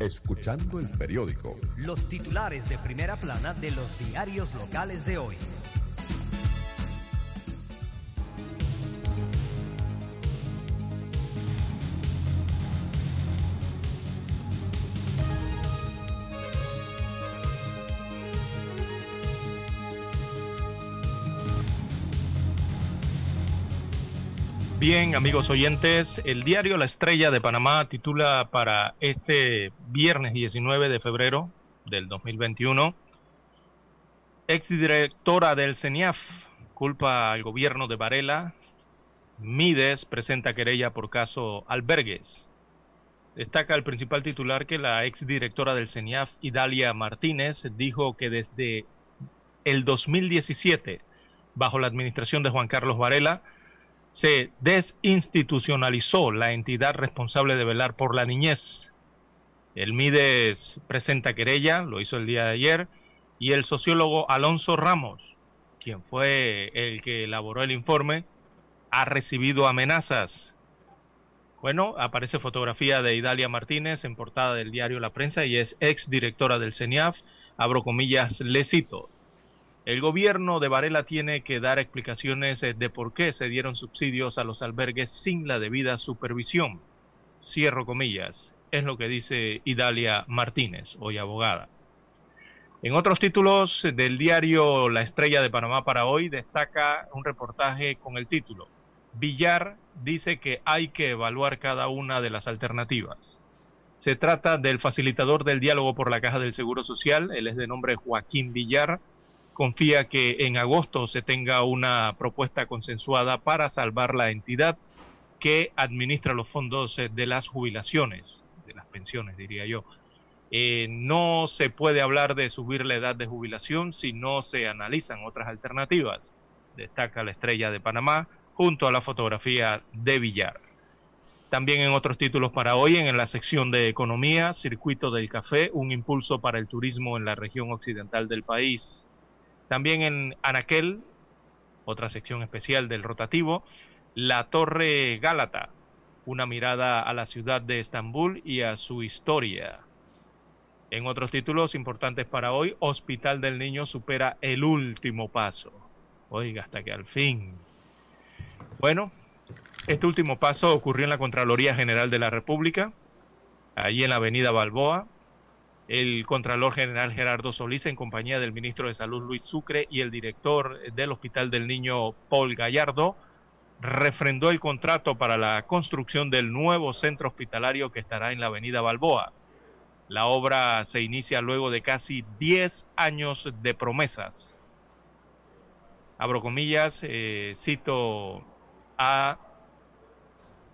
Escuchando el periódico. Los titulares de primera plana de los diarios locales de hoy. Bien, amigos oyentes, el diario La Estrella de Panamá titula para este viernes 19 de febrero del 2021, exdirectora del CENIAF culpa al gobierno de Varela, Mides presenta querella por caso albergues. Destaca el principal titular que la exdirectora del CENIAF, Idalia Martínez, dijo que desde el 2017, bajo la administración de Juan Carlos Varela, se desinstitucionalizó la entidad responsable de velar por la niñez. El Mides presenta querella, lo hizo el día de ayer, y el sociólogo Alonso Ramos, quien fue el que elaboró el informe, ha recibido amenazas. Bueno, aparece fotografía de Idalia Martínez en portada del diario La Prensa y es ex directora del CENIAF, abro comillas, le cito. El gobierno de Varela tiene que dar explicaciones eh, de por qué se dieron subsidios a los albergues sin la debida supervisión. Cierro comillas. Es lo que dice Idalia Martínez, hoy abogada. En otros títulos del diario La Estrella de Panamá para hoy destaca un reportaje con el título Villar dice que hay que evaluar cada una de las alternativas. Se trata del facilitador del diálogo por la Caja del Seguro Social, él es de nombre Joaquín Villar, confía que en agosto se tenga una propuesta consensuada para salvar la entidad que administra los fondos eh, de las jubilaciones, de las pensiones, diría yo. Eh, no se puede hablar de subir la edad de jubilación si no se analizan otras alternativas, destaca la estrella de Panamá, junto a la fotografía de Villar. También en otros títulos para hoy, en la sección de Economía, Circuito del Café, un impulso para el turismo en la región occidental del país. También en Anaquel, otra sección especial del rotativo, la Torre Gálata, una mirada a la ciudad de Estambul y a su historia. En otros títulos importantes para hoy, Hospital del Niño supera el último paso. Oiga, hasta que al fin. Bueno, este último paso ocurrió en la Contraloría General de la República, allí en la Avenida Balboa, el Contralor General Gerardo Solís, en compañía del Ministro de Salud Luis Sucre y el director del Hospital del Niño Paul Gallardo, refrendó el contrato para la construcción del nuevo centro hospitalario que estará en la Avenida Balboa. La obra se inicia luego de casi 10 años de promesas. Abro comillas, eh, cito a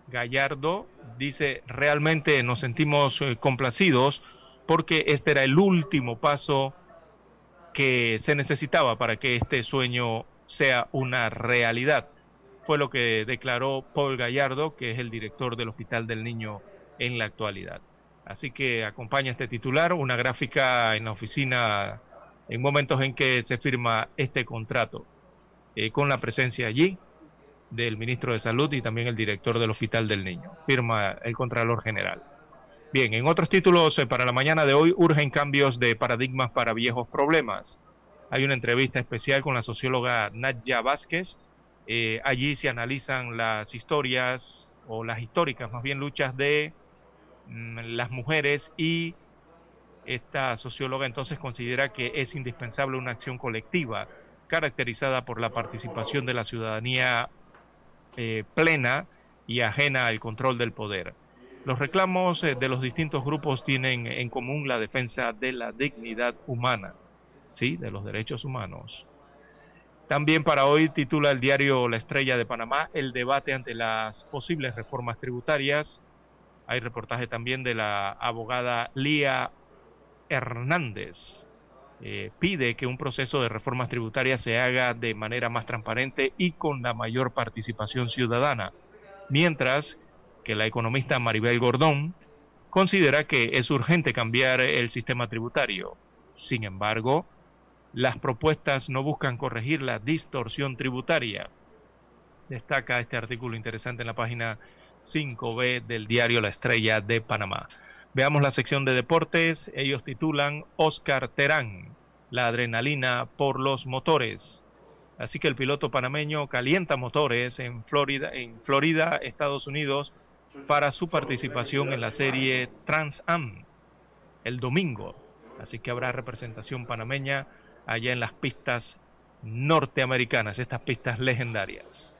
Gallardo, dice, realmente nos sentimos eh, complacidos porque este era el último paso que se necesitaba para que este sueño sea una realidad. Fue lo que declaró Paul Gallardo, que es el director del Hospital del Niño en la actualidad. Así que acompaña este titular, una gráfica en la oficina en momentos en que se firma este contrato, eh, con la presencia allí del ministro de Salud y también el director del Hospital del Niño. Firma el Contralor General. Bien, en otros títulos eh, para la mañana de hoy urgen cambios de paradigmas para viejos problemas. Hay una entrevista especial con la socióloga Nadja Vázquez. Eh, allí se analizan las historias o las históricas, más bien luchas de mm, las mujeres y esta socióloga entonces considera que es indispensable una acción colectiva caracterizada por la participación de la ciudadanía eh, plena y ajena al control del poder. Los reclamos eh, de los distintos grupos tienen en común la defensa de la dignidad humana, ¿sí? de los derechos humanos. También para hoy titula el diario La Estrella de Panamá el debate ante las posibles reformas tributarias. Hay reportaje también de la abogada Lía Hernández. Eh, pide que un proceso de reformas tributarias se haga de manera más transparente y con la mayor participación ciudadana, mientras que la economista Maribel Gordón considera que es urgente cambiar el sistema tributario. Sin embargo, las propuestas no buscan corregir la distorsión tributaria. Destaca este artículo interesante en la página 5B del diario La Estrella de Panamá. Veamos la sección de deportes. Ellos titulan Oscar Terán, la adrenalina por los motores. Así que el piloto panameño calienta motores en Florida, en Florida, Estados Unidos, para su participación en la serie Trans Am el domingo. Así que habrá representación panameña allá en las pistas norteamericanas, estas pistas legendarias.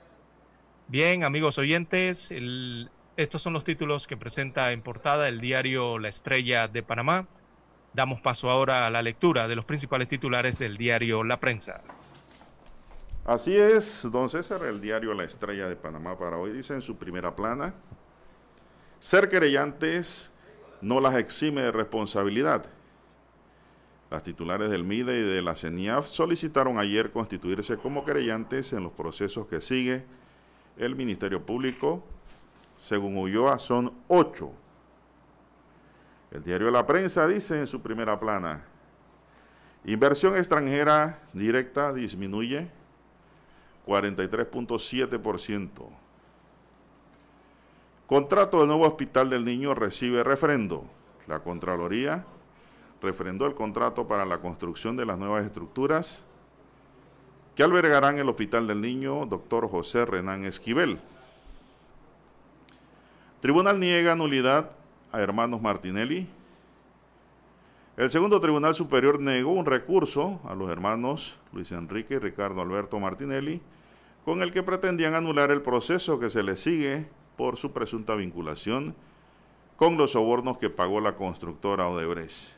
Bien, amigos oyentes, estos son los títulos que presenta en portada el diario La Estrella de Panamá. Damos paso ahora a la lectura de los principales titulares del diario La Prensa. Así es, don César, el diario La Estrella de Panamá para hoy dice en su primera plana, ser querellantes no las exime de responsabilidad. Las titulares del MIDE y de la CENIAF solicitaron ayer constituirse como querellantes en los procesos que sigue el Ministerio Público. Según Ulloa, son ocho. El diario La Prensa dice en su primera plana, inversión extranjera directa disminuye 43.7%. Contrato del nuevo Hospital del Niño recibe refrendo. La Contraloría refrendó el contrato para la construcción de las nuevas estructuras que albergarán el Hospital del Niño Dr. José Renán Esquivel. Tribunal niega nulidad a hermanos Martinelli. El segundo Tribunal Superior negó un recurso a los hermanos Luis Enrique y Ricardo Alberto Martinelli con el que pretendían anular el proceso que se les sigue por su presunta vinculación con los sobornos que pagó la constructora Odebrecht.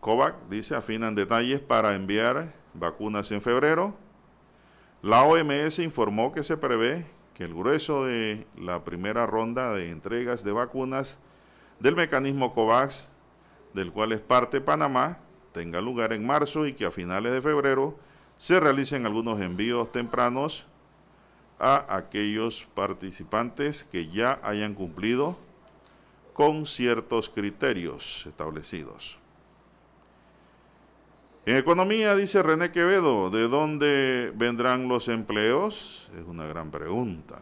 COVAC dice afinan detalles para enviar vacunas en febrero. La OMS informó que se prevé que el grueso de la primera ronda de entregas de vacunas del mecanismo COVAX, del cual es parte Panamá, tenga lugar en marzo y que a finales de febrero se realicen algunos envíos tempranos a aquellos participantes que ya hayan cumplido con ciertos criterios establecidos. En economía, dice René Quevedo, ¿de dónde vendrán los empleos? Es una gran pregunta.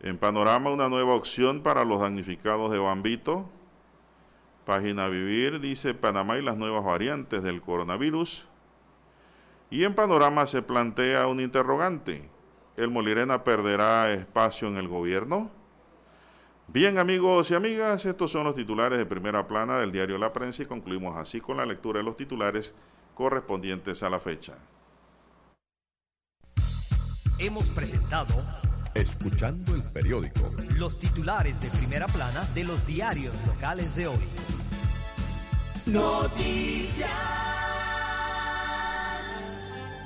En panorama, una nueva opción para los damnificados de Bambito. Página Vivir dice Panamá y las nuevas variantes del coronavirus. Y en panorama se plantea un interrogante. ¿El Molirena perderá espacio en el gobierno? Bien amigos y amigas, estos son los titulares de primera plana del diario La Prensa y concluimos así con la lectura de los titulares correspondientes a la fecha. Hemos presentado Escuchando el periódico. Los titulares de primera plana de los diarios locales de hoy. Noticias.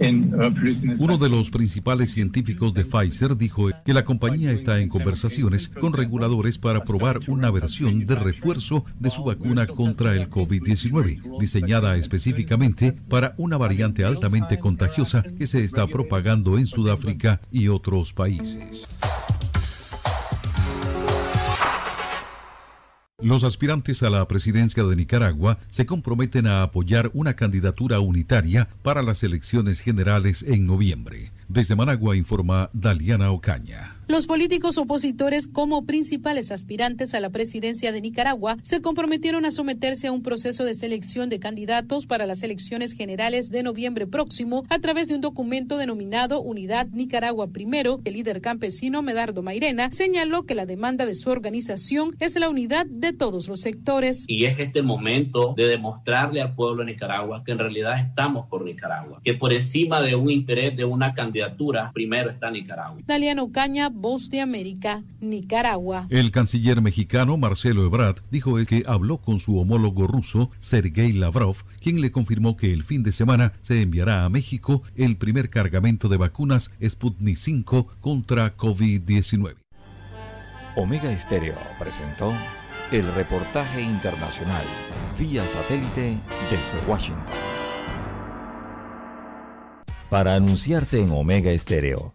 Uno de los principales científicos de Pfizer dijo que la compañía está en conversaciones con reguladores para probar una versión de refuerzo de su vacuna contra el COVID-19, diseñada específicamente para una variante altamente contagiosa que se está propagando en Sudáfrica y otros países. Los aspirantes a la presidencia de Nicaragua se comprometen a apoyar una candidatura unitaria para las elecciones generales en noviembre. Desde Managua informa Daliana Ocaña. Los políticos opositores como principales aspirantes a la presidencia de Nicaragua se comprometieron a someterse a un proceso de selección de candidatos para las elecciones generales de noviembre próximo a través de un documento denominado Unidad Nicaragua Primero. El líder campesino Medardo Mairena señaló que la demanda de su organización es la unidad de todos los sectores. Y es este momento de demostrarle al pueblo de Nicaragua que en realidad estamos por Nicaragua, que por encima de un interés de una candidatura, primero está Nicaragua. Daliano Caña, Voz de América, Nicaragua. El canciller mexicano Marcelo Ebrard dijo que habló con su homólogo ruso Sergei Lavrov, quien le confirmó que el fin de semana se enviará a México el primer cargamento de vacunas Sputnik 5 contra COVID-19. Omega Estéreo presentó el reportaje internacional vía satélite desde Washington. Para anunciarse en Omega Estéreo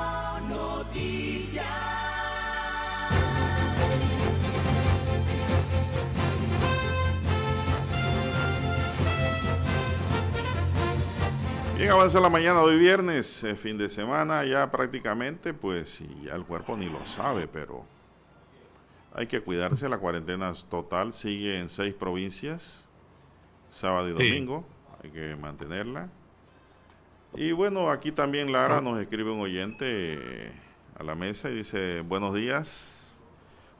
Bien, avanza la mañana hoy viernes, eh, fin de semana ya prácticamente, pues y ya el cuerpo ni lo sabe, pero hay que cuidarse. La cuarentena total sigue en seis provincias, sábado y domingo, hay que mantenerla. Y bueno, aquí también Lara nos escribe un oyente eh, a la mesa y dice, buenos días,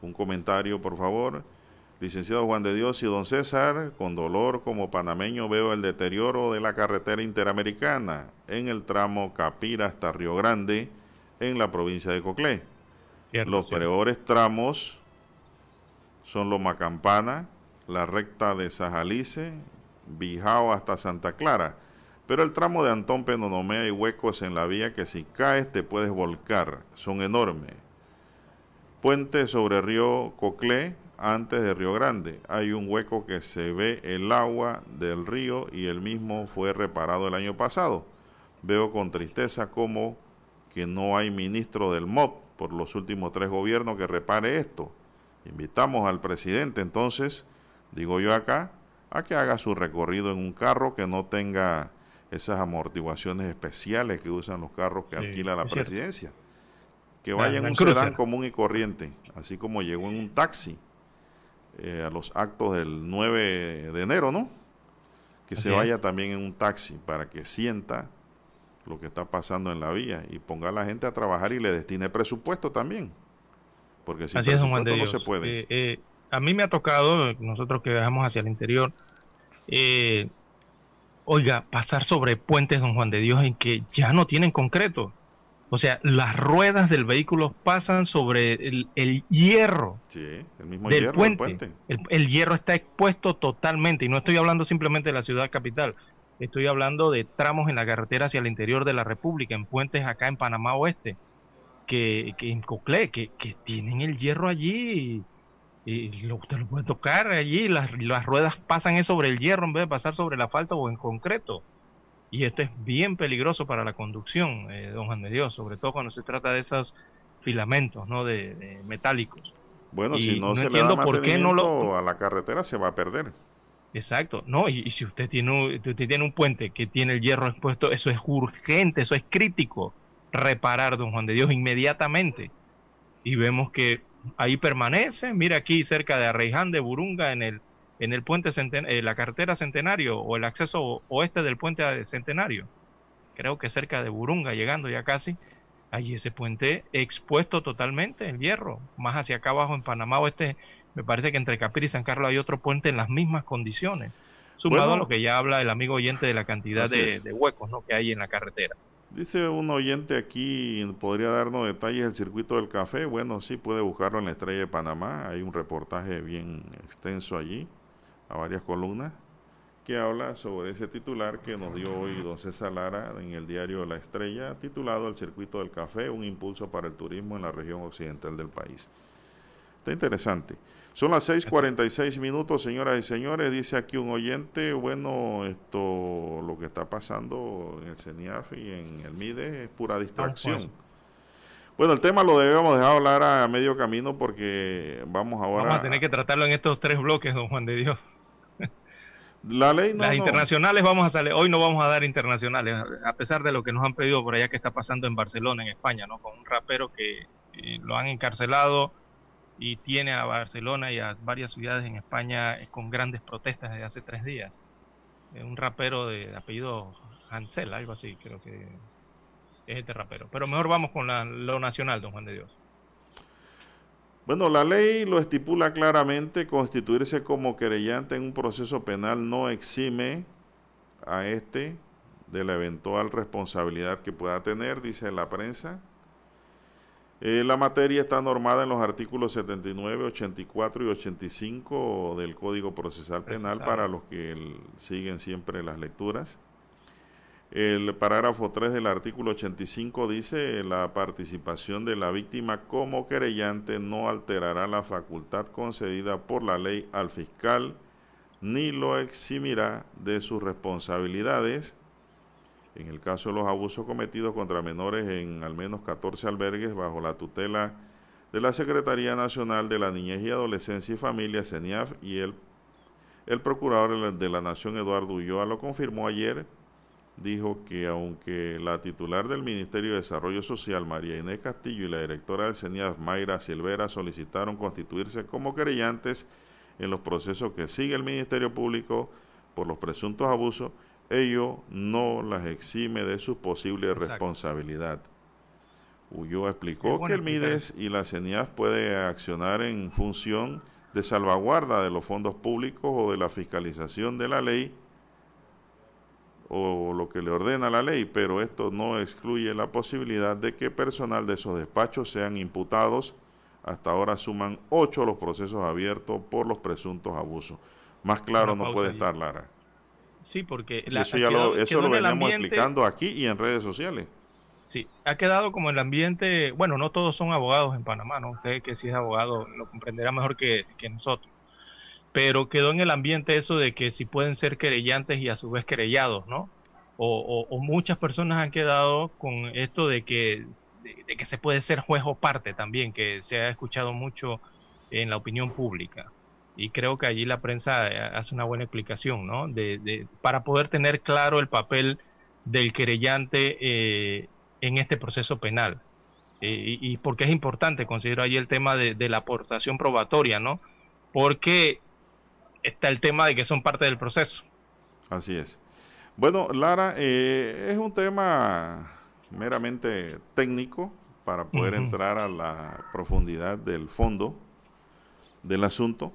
un comentario por favor. Licenciado Juan de Dios y don César, con dolor como panameño veo el deterioro de la carretera interamericana en el tramo Capira hasta Río Grande, en la provincia de Coclé. Los peores tramos son Loma Campana, la recta de Sajalice, Bijao hasta Santa Clara. Pero el tramo de Antón Penonomé hay huecos en la vía que si caes te puedes volcar, son enormes. Puente sobre río Coclé, antes de Río Grande. Hay un hueco que se ve el agua del río y el mismo fue reparado el año pasado. Veo con tristeza como que no hay ministro del MOD por los últimos tres gobiernos que repare esto. Invitamos al presidente entonces, digo yo acá, a que haga su recorrido en un carro que no tenga esas amortiguaciones especiales que usan los carros que alquila la presidencia. Que vaya en un sedán común y corriente, así como llegó en un taxi eh, a los actos del 9 de enero, ¿no? Que se vaya también en un taxi para que sienta lo que está pasando en la vía y ponga a la gente a trabajar y le destine presupuesto también. Porque si presupuesto no se puede. Eh, eh, a mí me ha tocado, nosotros que viajamos hacia el interior, oiga, pasar sobre puentes, don Juan de Dios, en que ya no tienen concreto. O sea, las ruedas del vehículo pasan sobre el, hierro sí, el mismo del hierro, puente. El, hierro está expuesto totalmente. Y no estoy hablando simplemente de la ciudad capital. Estoy hablando de tramos en la carretera hacia el interior de la República, en puentes acá en Panamá Oeste, que, que en Coclé, que, tienen el hierro allí y, lo, usted lo puede tocar allí. Las, las ruedas pasan sobre el hierro en vez de pasar sobre el asfalto o en concreto. Y esto es bien peligroso para la conducción, eh, don Juan de Dios, sobre todo cuando se trata de esos filamentos ¿no? de, metálicos. Bueno, si no, se le da por qué no lo... a la carretera se va a perder. Exacto, no, y, si usted tiene, usted tiene un puente que tiene el hierro expuesto, eso es urgente, eso es crítico, reparar, don Juan de Dios, inmediatamente. Y vemos que ahí permanece, mira aquí cerca de Arreiján de Burunga, en el en el puente eh, la carretera Centenario o el acceso oeste del puente Centenario, creo que cerca de Burunga, llegando ya casi, hay ese puente expuesto totalmente en hierro, más hacia acá abajo en Panamá Oeste, me parece que entre Capir y San Carlos hay otro puente en las mismas condiciones, sumado a lo que ya habla el amigo oyente de la cantidad de, huecos ¿no? que hay en la carretera. Dice un oyente aquí, ¿podría darnos detalles del circuito del café? Bueno, sí, puede buscarlo en la Estrella de Panamá, hay un reportaje bien extenso allí a varias columnas que habla sobre ese titular que nos dio hoy don César Lara en el diario La Estrella, titulado El Circuito del Café, un impulso para el turismo en la región occidental del país. Está interesante. Son las 6:46 minutos, señoras y señores. Dice aquí un oyente, bueno, esto, lo que está pasando en el CENIAF y en el MIDE es pura distracción. Bueno, el tema lo debemos dejar hablar a medio camino porque vamos ahora... Vamos a tener que tratarlo en estos tres bloques, don Juan de Dios. La ley Las internacionales vamos a salir, hoy no vamos a dar internacionales, a pesar de lo que nos han pedido por allá que está pasando en Barcelona, en España, ¿no? Con un rapero que eh, lo han encarcelado y tiene a Barcelona y a varias ciudades en España eh, con grandes protestas desde hace tres días. un rapero de, apellido Hansel, algo así, creo que es este rapero. Pero mejor vamos con lo nacional, don Juan de Dios. Bueno, la ley lo estipula claramente, constituirse como querellante en un proceso penal no exime a este de la eventual responsabilidad que pueda tener, dice la prensa. Eh, la materia está normada en los artículos 79, 84 y 85 del Código Procesal Penal para los que siguen siempre las lecturas. El parágrafo 3 del artículo 85 dice, la participación de la víctima como querellante no alterará la facultad concedida por la ley al fiscal ni lo eximirá de sus responsabilidades. En el caso de los abusos cometidos contra menores en al menos 14 albergues bajo la tutela de la Secretaría Nacional de la Niñez y Adolescencia y Familia, CENIAF, y el, el Procurador de la Nación, Eduardo Ulloa, lo confirmó ayer dijo que aunque la titular del Ministerio de Desarrollo Social, María Inés Castillo, y la directora del CENIAF, Mayra Silvera, solicitaron constituirse como querellantes en los procesos que sigue el Ministerio Público por los presuntos abusos, ello no las exime de su posible responsabilidad. Ulloa explicó que el MIDES y la CENIAF puede accionar en función de salvaguarda de los fondos públicos o de la fiscalización de la ley o lo que le ordena la ley, pero esto no excluye la posibilidad de que personal de esos despachos sean imputados. Hasta ahora suman ocho los procesos abiertos por los presuntos abusos. Más claro no puede estar, Lara. Sí, porque eso ya lo, eso lo venimos explicando aquí y en redes sociales. Sí, ha quedado como el ambiente, bueno, no todos son abogados en Panamá, ¿no? Usted que si es abogado lo comprenderá mejor que, que nosotros pero quedó en el ambiente eso de que si pueden ser querellantes y a su vez querellados, ¿no? O, muchas personas han quedado con esto de que, de, que se puede ser juez o parte también, que se ha escuchado mucho en la opinión pública. Y creo que allí la prensa eh, hace una buena explicación, ¿no? De, para poder tener claro el papel del querellante eh, en este proceso penal. Eh, y, y, porque es importante, considero ahí el tema de la aportación probatoria, ¿no? Porque está el tema de que son parte del proceso. Así es. Bueno, Lara, eh, es un tema meramente técnico para poder entrar a la profundidad del fondo del asunto.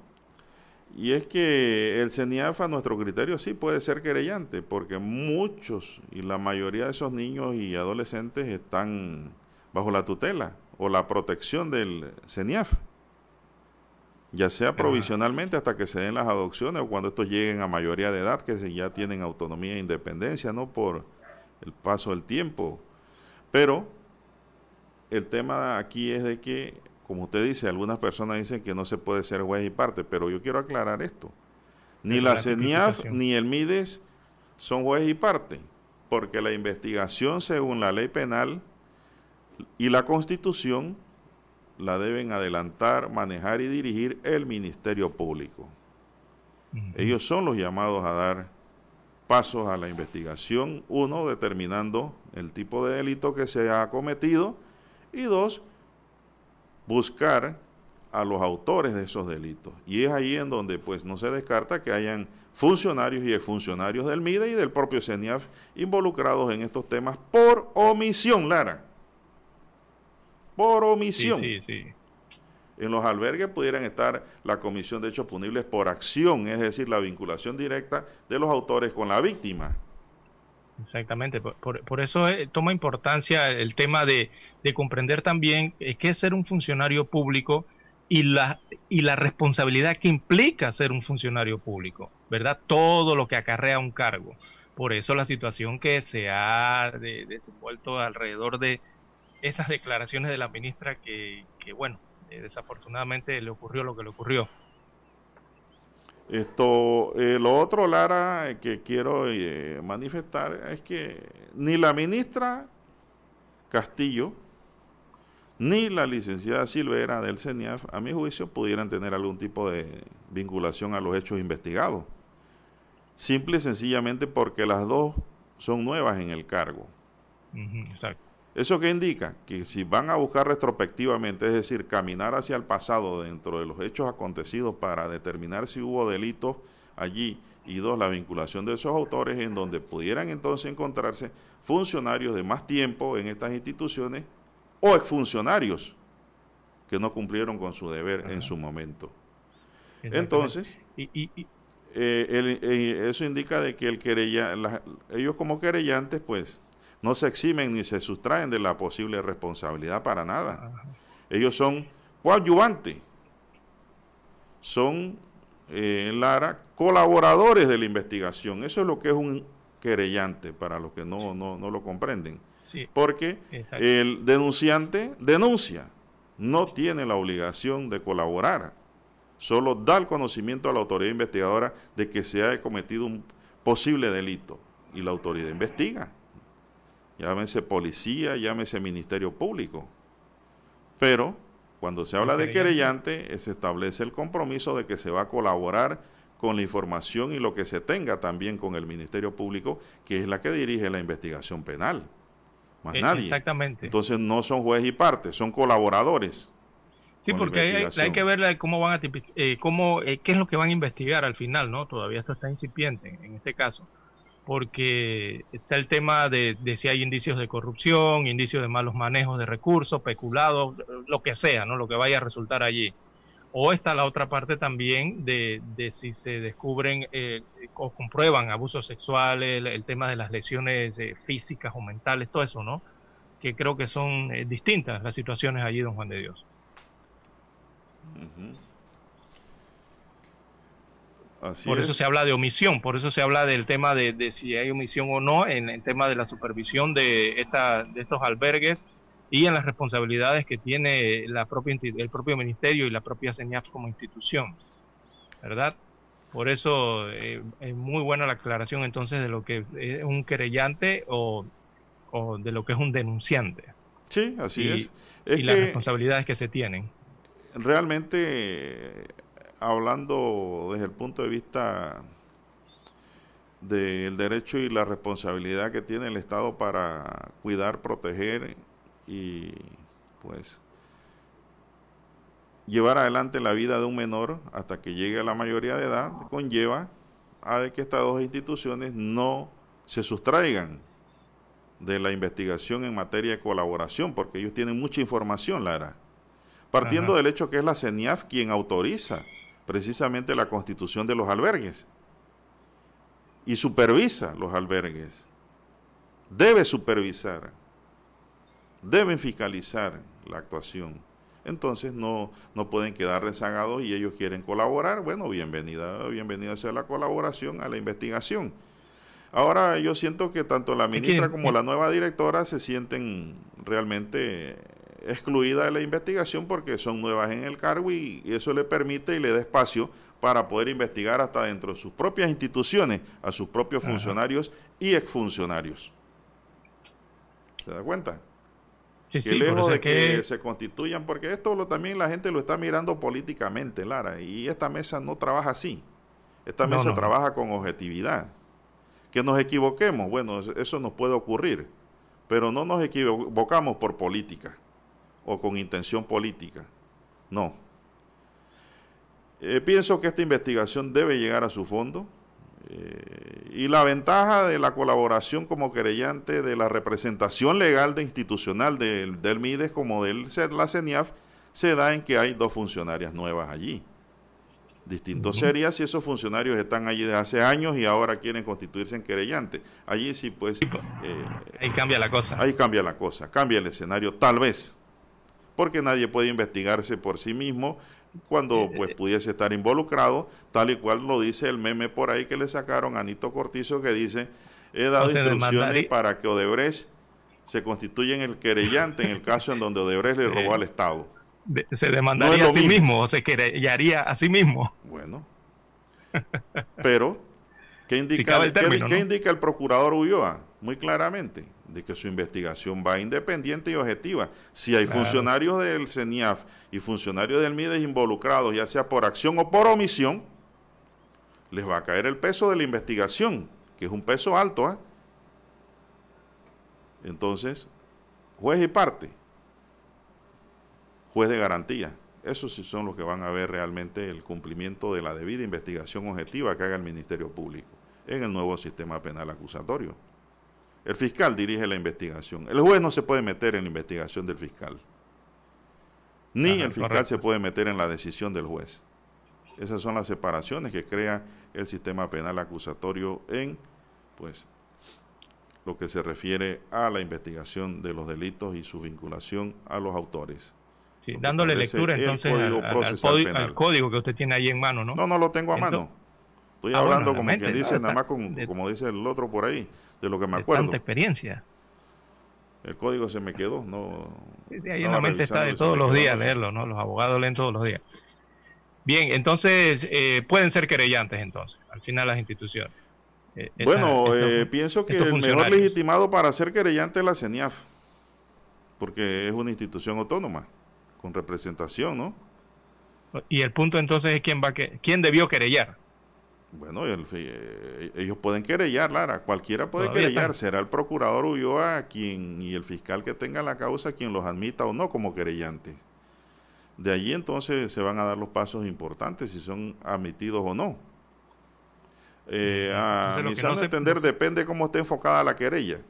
Y es que el CENIAF a nuestro criterio sí puede ser querellante, porque muchos y la mayoría de esos niños y adolescentes están bajo la tutela o la protección del CENIAF ya sea provisionalmente hasta que se den las adopciones o cuando estos lleguen a mayoría de edad, que ya tienen autonomía e independencia, ¿no? Por el paso del tiempo. Pero el tema aquí es de que, como usted dice, algunas personas dicen que no se puede ser juez y parte, pero yo quiero aclarar esto. Ni la CENIAF ni el MIDES son juez y parte, porque la investigación según la ley penal y la constitución la deben adelantar, manejar y dirigir el Ministerio Público. Ellos son los llamados a dar pasos a la investigación, uno, determinando el tipo de delito que se ha cometido y dos, buscar a los autores de esos delitos. Y es ahí en donde pues no se descarta que hayan funcionarios y exfuncionarios del MIDE y del propio CENIAF involucrados en estos temas por omisión, Lara por omisión. Sí, sí, En los albergues pudieran estar la comisión de hechos punibles por acción, es decir, la vinculación directa de los autores con la víctima. Exactamente, por, eso eh, toma importancia el tema de, comprender también eh, qué es ser un funcionario público y la, y la responsabilidad que implica ser un funcionario público, ¿verdad? Todo lo que acarrea un cargo. Por eso la situación que se ha desenvuelto alrededor de, esas declaraciones de la ministra que, bueno, eh, desafortunadamente le ocurrió lo que le ocurrió. Esto, eh, lo otro, Lara, eh, que quiero manifestar es que ni la ministra Castillo ni la licenciada Silvera del CENIAF, a mi juicio, pudieran tener algún tipo de vinculación a los hechos investigados. Simple y sencillamente porque las dos son nuevas en el cargo. exacto. ¿Eso qué indica? Que si van a buscar retrospectivamente, es decir, caminar hacia el pasado dentro de los hechos acontecidos para determinar si hubo delitos allí y dos, la vinculación de esos autores en donde pudieran entonces encontrarse funcionarios de más tiempo en estas instituciones o exfuncionarios que no cumplieron con su deber en su momento. Entonces, eh, eh, eso indica de que el querella, ellos como querellantes, pues, no se eximen ni se sustraen de la posible responsabilidad para nada. Ellos son coadyuvantes, son, eh, Lara, colaboradores de la investigación. Eso es lo que es un querellante, para los que no, no, lo comprenden. Porque el denunciante denuncia, no tiene la obligación de colaborar, solo da el conocimiento a la autoridad investigadora de que se ha cometido un posible delito y la autoridad investiga llámese policía, llámese ministerio público. Pero cuando se habla de querellante, se establece el compromiso de que se va a colaborar con la información y lo que se tenga también con el Ministerio Público, que es la que dirige la investigación penal. Más eh, nadie. Exactamente. Entonces no son juez y parte, son colaboradores. Sí, porque hay, que ver cómo van a eh, cómo, eh, qué es lo que van a investigar al final, ¿no? Todavía esto está incipiente en este caso, porque está el tema de, si hay indicios de corrupción, indicios de malos manejos de recursos, peculados, lo que sea, ¿no? Lo que vaya a resultar allí. O está la otra parte también de, de si se descubren eh, o comprueban abusos sexuales, el, tema de las lesiones físicas o mentales, todo eso, ¿no? Que creo que son distintas las situaciones allí, don Juan de Dios. Por eso se habla de omisión, por eso se habla del tema de, si hay omisión o no en el tema de la supervisión de, esta, de estos albergues y en las responsabilidades que tiene la propia, el propio ministerio y la propia CENIAF como institución, ¿verdad? Por eso eh, es muy buena la aclaración entonces de lo que es un querellante o, de lo que es un denunciante. Sí, así es. y las responsabilidades que se tienen realmente, hablando desde el punto de vista del derecho y la responsabilidad que tiene el Estado para cuidar, proteger y pues llevar adelante la vida de un menor hasta que llegue a la mayoría de edad conlleva a que estas dos instituciones no se sustraigan de la investigación en materia de colaboración, porque ellos tienen mucha información, Lara. Partiendo del hecho que es la CENIAF quien autoriza precisamente la constitución de los albergues y supervisa los albergues. Debe supervisar, deben fiscalizar la actuación. Entonces no, no pueden quedar rezagados y ellos quieren colaborar. Bueno, bienvenida, bienvenida sea la colaboración a la investigación. Ahora yo siento que tanto la ministra como la nueva directora se sienten realmente excluida de la investigación porque son nuevas en el cargo y, eso le permite y le da espacio para poder investigar hasta dentro de sus propias instituciones a sus propios funcionarios y exfuncionarios. ¿Se da cuenta? que lejos de que, se constituyan, porque esto lo, también la gente lo está mirando políticamente, Lara, y esta mesa no trabaja así. Esta mesa trabaja con objetividad. Que nos equivoquemos, bueno, eso nos puede ocurrir, pero no nos equivocamos por política o con intención política. No. Eh, pienso que esta investigación debe llegar a su fondo. Eh, y la ventaja de la colaboración como querellante de la representación legal de institucional del, del MIDES como del la CENIAF se da en que hay dos funcionarias nuevas allí. Distinto sería si esos funcionarios están allí desde hace años y ahora quieren constituirse en querellante. Allí sí, pues... pues eh, ahí cambia la cosa. Ahí cambia la cosa, cambia el escenario, tal vez porque nadie puede investigarse por sí mismo cuando eh, pues eh. pudiese estar involucrado, tal y cual lo dice el meme por ahí que le sacaron a Anito Cortizo que dice, he dado instrucciones para que Odebrecht se constituya en el querellante en el caso en donde Odebrecht le robó al Estado. se demandaría a sí mismo, o se querellaría a sí mismo. Bueno, pero, ¿qué indica, ¿qué, indica el procurador Ulloa? Muy claramente, de que su investigación va independiente y objetiva. Si hay funcionarios del CENIAF y funcionarios del MIDES involucrados, ya sea por acción o por omisión, les va a caer el peso de la investigación, que es un peso alto. ¿eh? Entonces, juez y parte, juez de garantía. Esos sí son los que van a ver realmente el cumplimiento de la debida investigación objetiva que haga el Ministerio Público en el nuevo sistema penal acusatorio. El fiscal dirige la investigación. El juez no se puede meter en la investigación del fiscal. Ni el fiscal se puede meter en la decisión del juez. Esas son las separaciones que crea el sistema penal acusatorio en, pues, lo que se refiere a la investigación de los delitos y su vinculación a los autores. Sí, dándole lectura entonces al, código que usted tiene ahí en mano, ¿no? No, no lo tengo a mano. Estoy ah, hablando como quien dice, nada más como dice el otro por ahí de lo que me acuerdo. Tanta experiencia. El código se me quedó, no. Sí, ahí en la mente está de todos los días leerlo, ¿no? Los abogados leen todos los días. Bien, entonces eh, pueden ser querellantes entonces, al final las instituciones. Eh, bueno, eh, pienso que el mejor legitimado para ser querellante es la CENIAF, porque es una institución autónoma, con representación, ¿no? Y el punto entonces es quién va que, quién debió querellar. Bueno, eh, ellos pueden querellar, Lara, cualquiera puede querellar, será el procurador Ulloa quien y el fiscal que tenga la causa quien los admita o no como querellantes. De allí entonces se van a dar los pasos importantes si son admitidos o no. Eh, a mi no entender depende cómo esté enfocada la querella.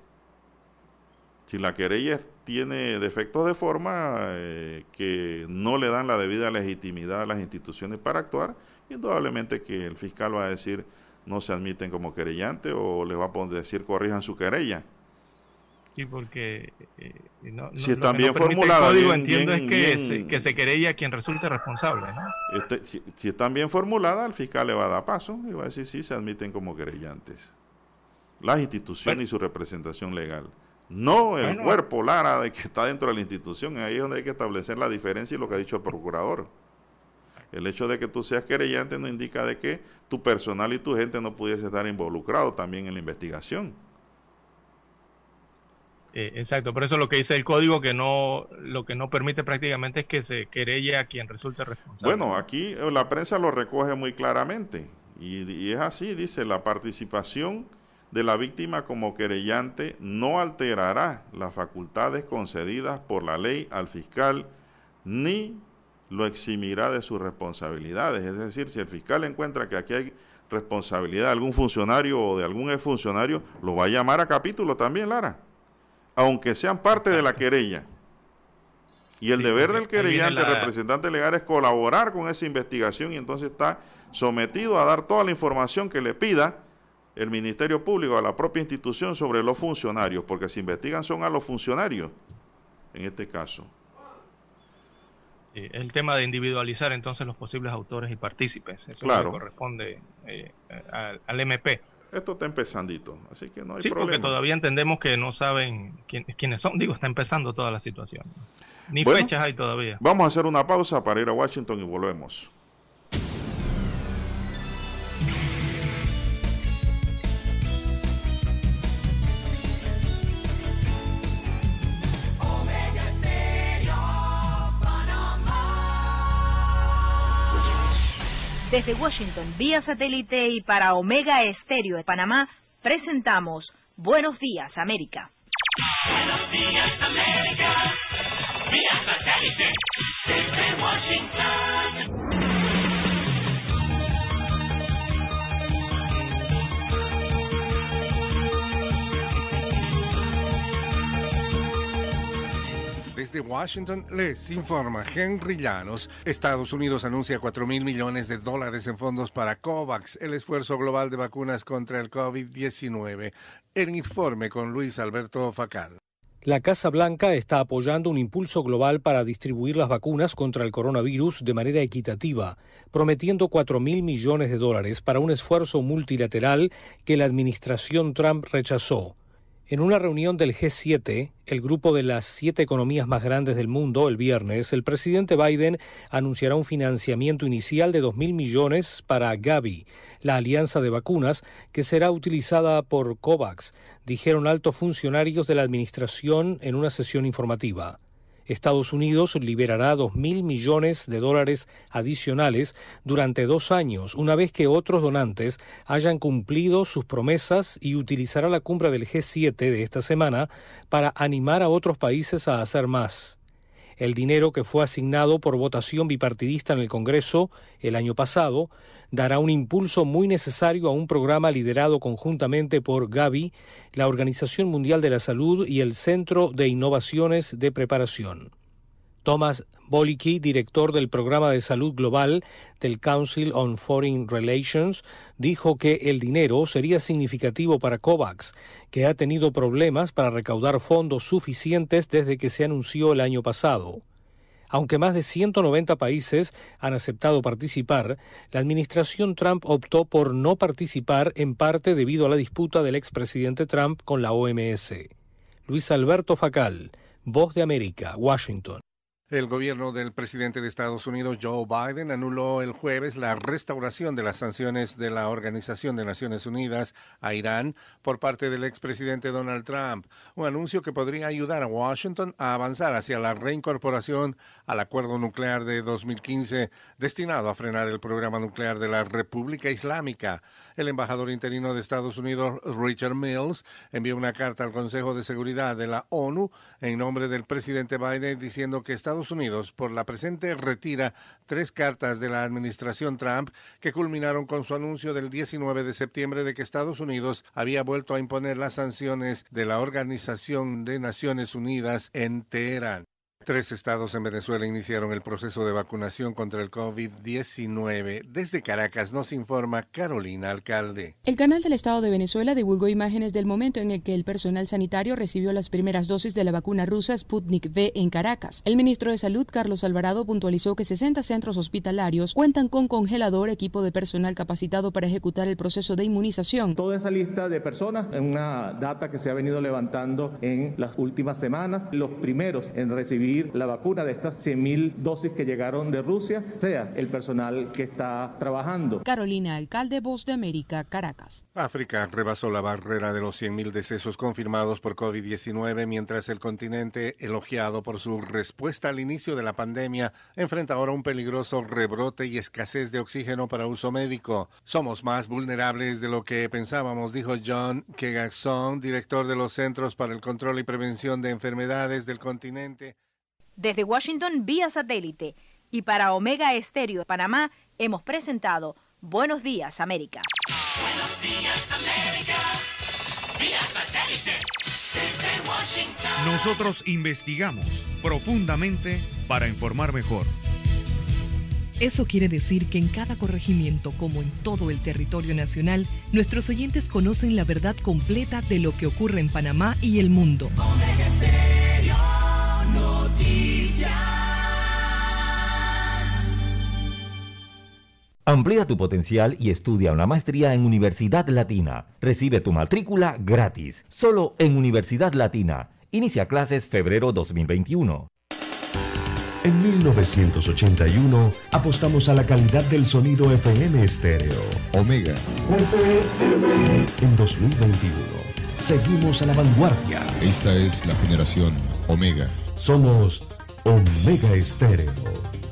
Si la querella tiene defectos de forma eh, que no le dan la debida legitimidad a las instituciones para actuar, indudablemente que el fiscal va a decir no se admiten como querellante o le va a decir corrijan su querella. Sí, porque eh, si están bien formuladas. entiendo es que, se, que se querella quien resulte responsable. ¿no? Este, si, están bien formuladas, el fiscal le va a dar paso y va a decir sí se admiten como querellantes. Las instituciones y su representación legal. No el cuerpo Lara de que está dentro de la institución. Ahí es donde hay que establecer la diferencia y lo que ha dicho el procurador. El hecho de que tú seas querellante no indica de que tu personal y tu gente no pudiese estar involucrado también en la investigación. Eh, exacto, por eso lo que dice el código que no lo que no permite prácticamente es que se querelle a quien resulte responsable. Bueno, aquí eh, la prensa lo recoge muy claramente y, y es así, dice la participación de la víctima como querellante no alterará las facultades concedidas por la ley al fiscal ni lo eximirá de sus responsabilidades. Es decir, si el fiscal encuentra que aquí hay responsabilidad de algún funcionario o de algún exfuncionario, lo va a llamar a capítulo también, Lara, aunque sean parte de la querella. Y el deber del querellante, representante legal, es colaborar con esa investigación y entonces está sometido a dar toda la información que le pida el Ministerio Público a la propia institución sobre los funcionarios, porque si investigan son a los funcionarios, en este caso el tema de individualizar entonces los posibles autores y partícipes. Eso claro. corresponde eh, al, MP. Esto está empezandito, así que no hay sí, problema. porque todavía entendemos que no saben quién, quiénes son. Digo, está empezando toda la situación. Ni fechas hay todavía. Vamos a hacer una pausa para ir a Washington y volvemos. Desde Washington, vía satélite y para Omega Estéreo de Panamá, presentamos Buenos Días, América. Buenos Días, América. Vía satélite desde Washington. Desde Washington les informa Henry Llanos. Estados Unidos anuncia 4 mil millones de dólares en fondos para COVAX, el esfuerzo global de vacunas contra el COVID-19. El informe con Luis Alberto Facal. La Casa Blanca está apoyando un impulso global para distribuir las vacunas contra el coronavirus de manera equitativa, prometiendo 4 mil millones de dólares para un esfuerzo multilateral que la administración Trump rechazó. En una reunión del G7, el grupo de las siete economías más grandes del mundo, el viernes, el presidente Biden anunciará un financiamiento inicial de 2.000 millones para Gavi, la alianza de vacunas que será utilizada por COVAX, dijeron altos funcionarios de la administración en una sesión informativa. Estados Unidos liberará dos mil millones de dólares adicionales durante dos años, una vez que otros donantes hayan cumplido sus promesas y utilizará la cumbre del G7 de esta semana para animar a otros países a hacer más. El dinero que fue asignado por votación bipartidista en el Congreso el año pasado dará un impulso muy necesario a un programa liderado conjuntamente por Gavi, la Organización Mundial de la Salud y el Centro de Innovaciones de Preparación. Thomas Bolicki, director del programa de salud global del Council on Foreign Relations, dijo que el dinero sería significativo para COVAX, que ha tenido problemas para recaudar fondos suficientes desde que se anunció el año pasado. Aunque más de 190 países han aceptado participar, la administración Trump optó por no participar en parte debido a la disputa del expresidente Trump con la OMS. Luis Alberto Facal, Voz de América, Washington. El gobierno del presidente de Estados Unidos, Joe Biden, anuló el jueves la restauración de las sanciones de la Organización de Naciones Unidas a Irán por parte del expresidente Donald Trump, un anuncio que podría ayudar a Washington a avanzar hacia la reincorporación al acuerdo nuclear de 2015 destinado a frenar el programa nuclear de la República Islámica. El embajador interino de Estados Unidos, Richard Mills, envió una carta al Consejo de Seguridad de la ONU en nombre del presidente Biden diciendo que Estados Estados Unidos por la presente retira tres cartas de la administración Trump que culminaron con su anuncio del 19 de septiembre de que Estados Unidos había vuelto a imponer las sanciones de la Organización de Naciones Unidas en Teherán. Tres estados en Venezuela iniciaron el proceso de vacunación contra el COVID-19. Desde Caracas nos informa Carolina Alcalde. El canal del Estado de Venezuela divulgó imágenes del momento en el que el personal sanitario recibió las primeras dosis de la vacuna rusa Sputnik V en Caracas. El ministro de Salud, Carlos Alvarado, puntualizó que 60 centros hospitalarios cuentan con congelador, equipo de personal capacitado para ejecutar el proceso de inmunización. Toda esa lista de personas es una data que se ha venido levantando en las últimas semanas. Los primeros en recibir la vacuna de estas 100.000 dosis que llegaron de Rusia, sea el personal que está trabajando. Carolina, alcalde Voz de América, Caracas. África rebasó la barrera de los 100.000 decesos confirmados por COVID-19, mientras el continente, elogiado por su respuesta al inicio de la pandemia, enfrenta ahora un peligroso rebrote y escasez de oxígeno para uso médico. Somos más vulnerables de lo que pensábamos, dijo John Kegaxon, director de los Centros para el Control y Prevención de Enfermedades del continente desde Washington vía satélite y para Omega Estéreo de Panamá hemos presentado Buenos Días América. Buenos días América, vía satélite desde Washington. Nosotros investigamos profundamente para informar mejor. Eso quiere decir que en cada corregimiento, como en todo el territorio nacional, nuestros oyentes conocen la verdad completa de lo que ocurre en Panamá y el mundo. Amplía tu potencial y estudia una maestría en Universidad Latina. Recibe tu matrícula gratis, solo en Universidad Latina. Inicia clases febrero 2021. En 1981 apostamos a la calidad del sonido FM estéreo. Omega. En 2021 seguimos a la vanguardia. Esta es la generación Omega. Somos Omega Estéreo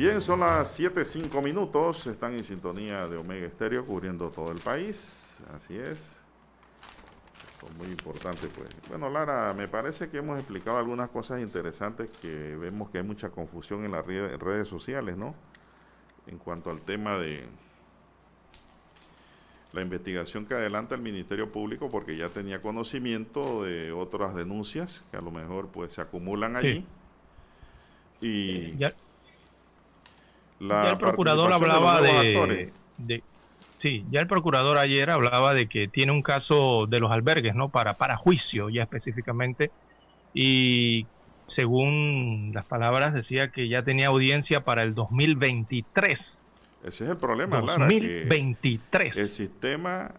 Bien, son las 7.05 minutos. Están en sintonía de Omega Estéreo cubriendo todo el país. Así es. Son muy importante, pues. Bueno, Lara, me parece que hemos explicado algunas cosas interesantes que vemos que hay mucha confusión en las redes sociales, ¿no? En cuanto al tema de la investigación que adelanta el Ministerio Público, porque ya tenía conocimiento de otras denuncias que a lo mejor pues se acumulan allí. Y ya el procurador hablaba de, sí, ya el procurador ayer hablaba de que tiene un caso de los albergues, ¿no? Para para juicio ya específicamente y según las palabras decía que ya tenía audiencia para el 2023. Ese es el problema, 2023. el sistema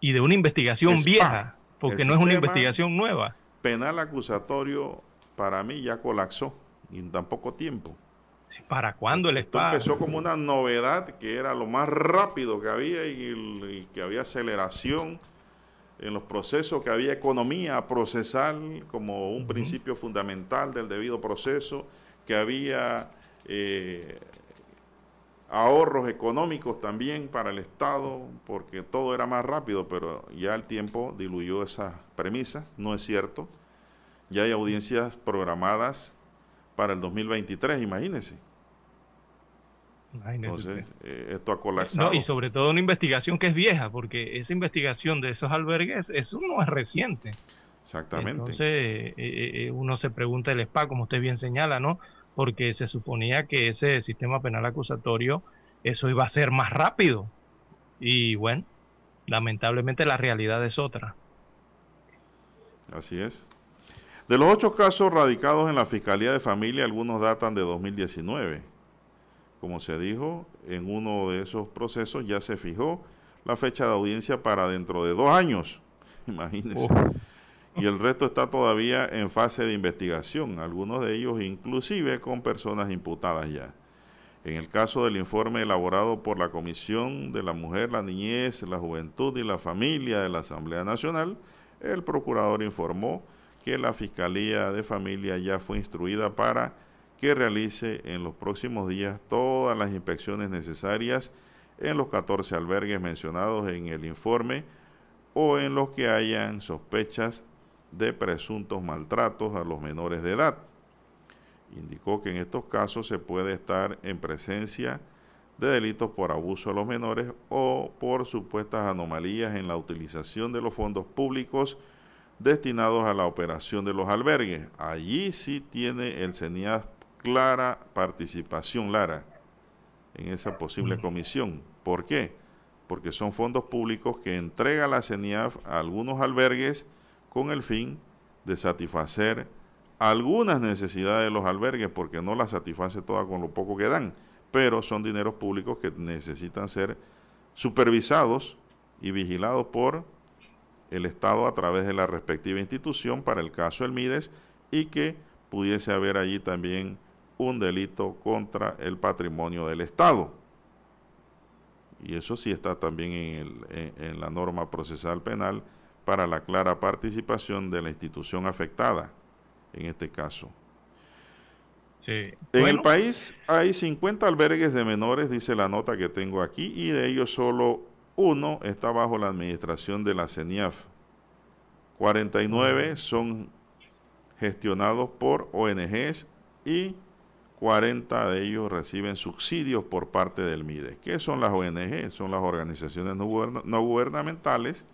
y de una investigación vieja, porque no es una investigación nueva. Penal acusatorio para mí ya colapsó en tan poco tiempo. ¿Para cuándo el Esto empezó como una novedad que era lo más rápido que había y, que había aceleración en los procesos, que había economía procesal como un principio fundamental del debido proceso, que había eh, ahorros económicos también para el Estado, porque todo era más rápido, pero ya el tiempo diluyó esas premisas, no es cierto. Ya hay audiencias programadas para el 2023, imagínense. Entonces, eh, esto ha colapsado. y sobre todo una investigación que es vieja, porque esa investigación de esos albergues, eso no es reciente. Exactamente. Entonces, eh, eh, uno se pregunta el SPA, como usted bien señala, ¿no? Porque se suponía que ese sistema penal acusatorio eso iba a ser más rápido. Y bueno, lamentablemente la realidad es otra. Así es. De los ocho casos radicados en la Fiscalía de Familia, algunos datan de 2019. Como se dijo, en uno de esos procesos ya se fijó la fecha de audiencia para dentro de dos años. Imagínense. Y el resto está todavía en fase de investigación, algunos de ellos inclusive con personas imputadas ya. En el caso del informe elaborado por la Comisión de la Mujer, la Niñez, la Juventud y la Familia de la Asamblea Nacional, el procurador informó que la Fiscalía de Familia ya fue instruida para que realice en los próximos días todas las inspecciones necesarias en los 14 albergues mencionados en el informe o en los que hayan sospechas de presuntos maltratos a los menores de edad. Indicó que en estos casos se puede estar en presencia de delitos por abuso a los menores o por supuestas anomalías en la utilización de los fondos públicos destinados a la operación de los albergues. Allí sí tiene el CENIAF clara participación, Lara, en esa posible comisión. ¿Por qué? Porque son fondos públicos que entrega la CENIAF a algunos albergues con el fin de satisfacer algunas necesidades de los albergues, porque no las satisface todas con lo poco que dan, pero son dineros públicos que necesitan ser supervisados y vigilados por el Estado a través de la respectiva institución para el caso del MIDES y que pudiese haber allí también un delito contra el patrimonio del Estado. Y eso sí está también en, en la norma procesal penal para la clara participación de la institución afectada, en este caso. En el país hay 50 albergues de menores, dice la nota que tengo aquí, y de ellos solo uno está bajo la administración de la CENIAF. 49 son gestionados por ONGs y 40 de ellos reciben subsidios por parte del MIDE. ¿Qué son las ONG? Son las organizaciones no gubernamentales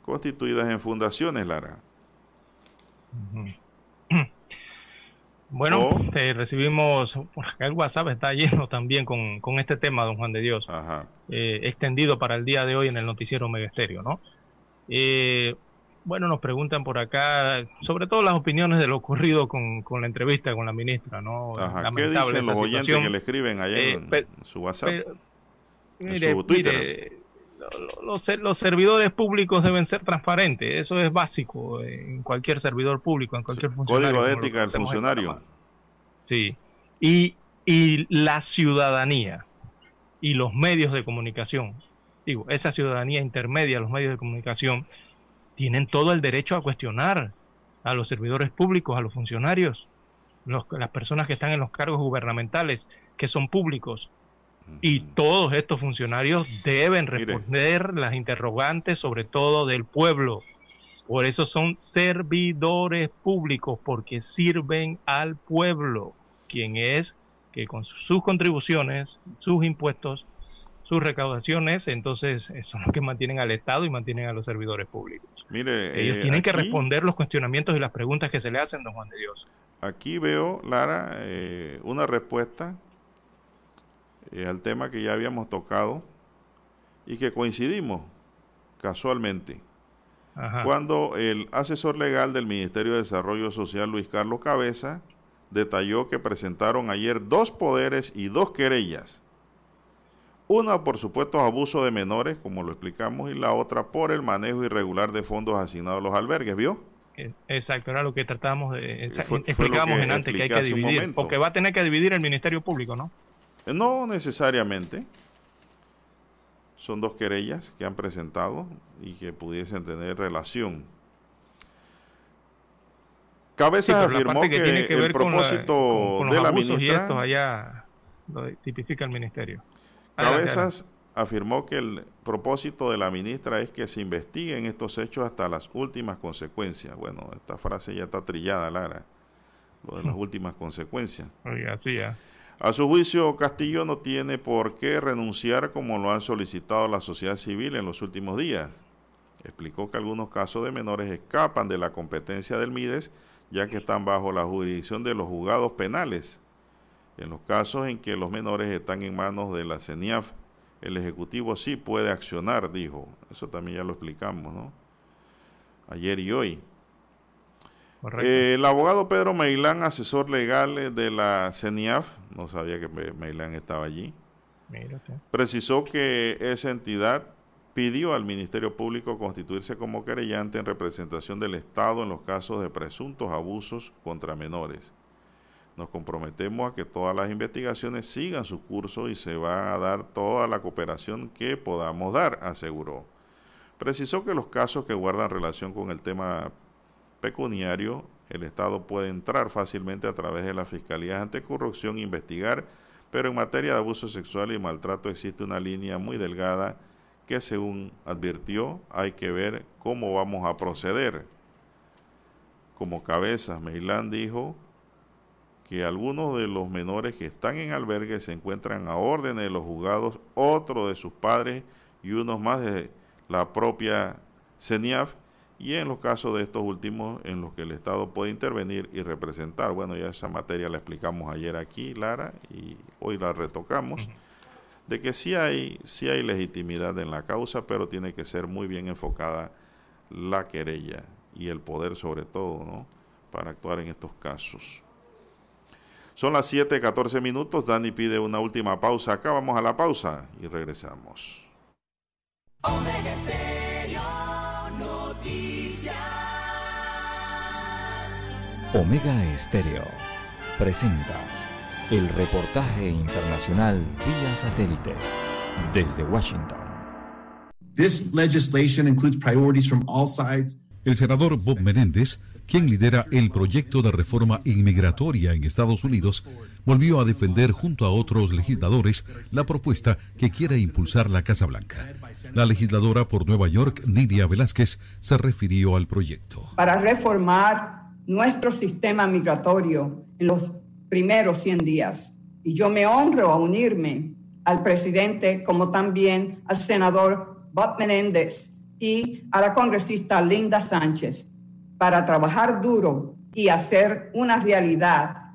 constituidas en fundaciones, Lara. Bueno, eh, recibimos, el WhatsApp está lleno también con, este tema, don Juan de Dios, eh, extendido para el día de hoy en el noticiero Megesterio, ¿no? Eh, bueno, nos preguntan por acá, sobre todo las opiniones de lo ocurrido con, la entrevista con la ministra, ¿no? ¿Qué dicen los oyentes que le escriben allá en, su WhatsApp? en su Twitter? los, los, servidores públicos deben ser transparentes, eso es básico en cualquier servidor público, en cualquier funcionario. Código de ética del funcionario. Sí, y, y la ciudadanía y los medios de comunicación, digo, esa ciudadanía intermedia, los medios de comunicación, tienen todo el derecho a cuestionar a los servidores públicos, a los funcionarios, las personas que están en los cargos gubernamentales, que son públicos, y todos estos funcionarios deben responder las interrogantes, sobre todo del pueblo. Por eso son servidores públicos, porque sirven al pueblo, quien es que con sus contribuciones, sus impuestos, sus recaudaciones, entonces son los que mantienen al Estado y mantienen a los servidores públicos. Mire, Ellos eh, tienen que responder los cuestionamientos y las preguntas que se le hacen, don Juan de Dios. Aquí veo, Lara, eh, una respuesta eh, al tema que ya habíamos tocado y que coincidimos casualmente. Cuando el asesor legal del Ministerio de Desarrollo Social, Luis Carlos Cabeza, detalló que presentaron ayer dos poderes y dos querellas. Una por supuestos abuso de menores, como lo explicamos, y la otra por el manejo irregular de fondos asignados a los albergues, ¿vio? Eh, exacto, era lo que tratábamos de... explicábamos en antes que hay que dividir, porque va a tener que dividir el Ministerio Público, ¿no? No necesariamente. Son dos querellas que han presentado y que pudiesen tener relación. Cabezas afirmó que, el propósito de la ministra... allá lo tipifica el ministerio. Cabezas afirmó que el propósito de la ministra es que se investiguen estos hechos hasta las últimas consecuencias. Bueno, esta frase ya está trillada, Lara, lo de las últimas consecuencias. Ya. A su juicio, Castillo no tiene por qué renunciar como lo han solicitado la sociedad civil en los últimos días. Explicó que algunos casos de menores escapan de la competencia del MIDES ya que están bajo la jurisdicción de los juzgados penales. En los casos en que los menores están en manos de la CENIAF, el Ejecutivo sí puede accionar, dijo. Eso también ya lo explicamos, ¿no? Ayer y hoy. Eh, el abogado Pedro Meilán, asesor legal de la CENIAF, no sabía que Meilán estaba allí, precisó que esa entidad pidió al Ministerio Público constituirse como querellante en representación del Estado en los casos de presuntos abusos contra menores. Nos comprometemos a que todas las investigaciones sigan su curso y se va a dar toda la cooperación que podamos dar, aseguró. Precisó que los casos que guardan relación con el tema pecuniario, el Estado puede entrar fácilmente a través de las fiscalías anticorrupción e investigar, pero en materia de abuso sexual y maltrato existe una línea muy delgada que según advirtió hay que ver cómo vamos a proceder. Como cabeza, Meilán dijo que algunos de los menores que están en albergue se encuentran a órdenes de los juzgados, otros de sus padres y unos más de la propia CENIAF, y en los casos de estos últimos en los que el Estado puede intervenir y representar. Bueno, ya esa materia la explicamos ayer aquí, Lara, y hoy la retocamos de que sí hay, sí hay legitimidad en la causa, pero tiene que ser muy bien enfocada la querella y el poder sobre todo, ¿no? Para actuar en estos casos. Son las 7:14 minutos. Dani pide una última pausa. Acá vamos a la pausa y regresamos. Omega Omega Estéreo presenta el reportaje internacional vía satélite desde Washington. This legislation includes priorities from all sides. El senador Bob Menéndez, quien lidera el proyecto de reforma inmigratoria en Estados Unidos, volvió a defender junto a otros legisladores la propuesta que quiere impulsar la Casa Blanca. La legisladora por Nueva York, Nidia Velázquez, se refirió al proyecto. Para reformar nuestro sistema migratorio en los primeros 100 días. Y yo me honro a unirme al presidente como también al senador Bob Menéndez y a la congresista Linda Sánchez para trabajar duro y hacer una realidad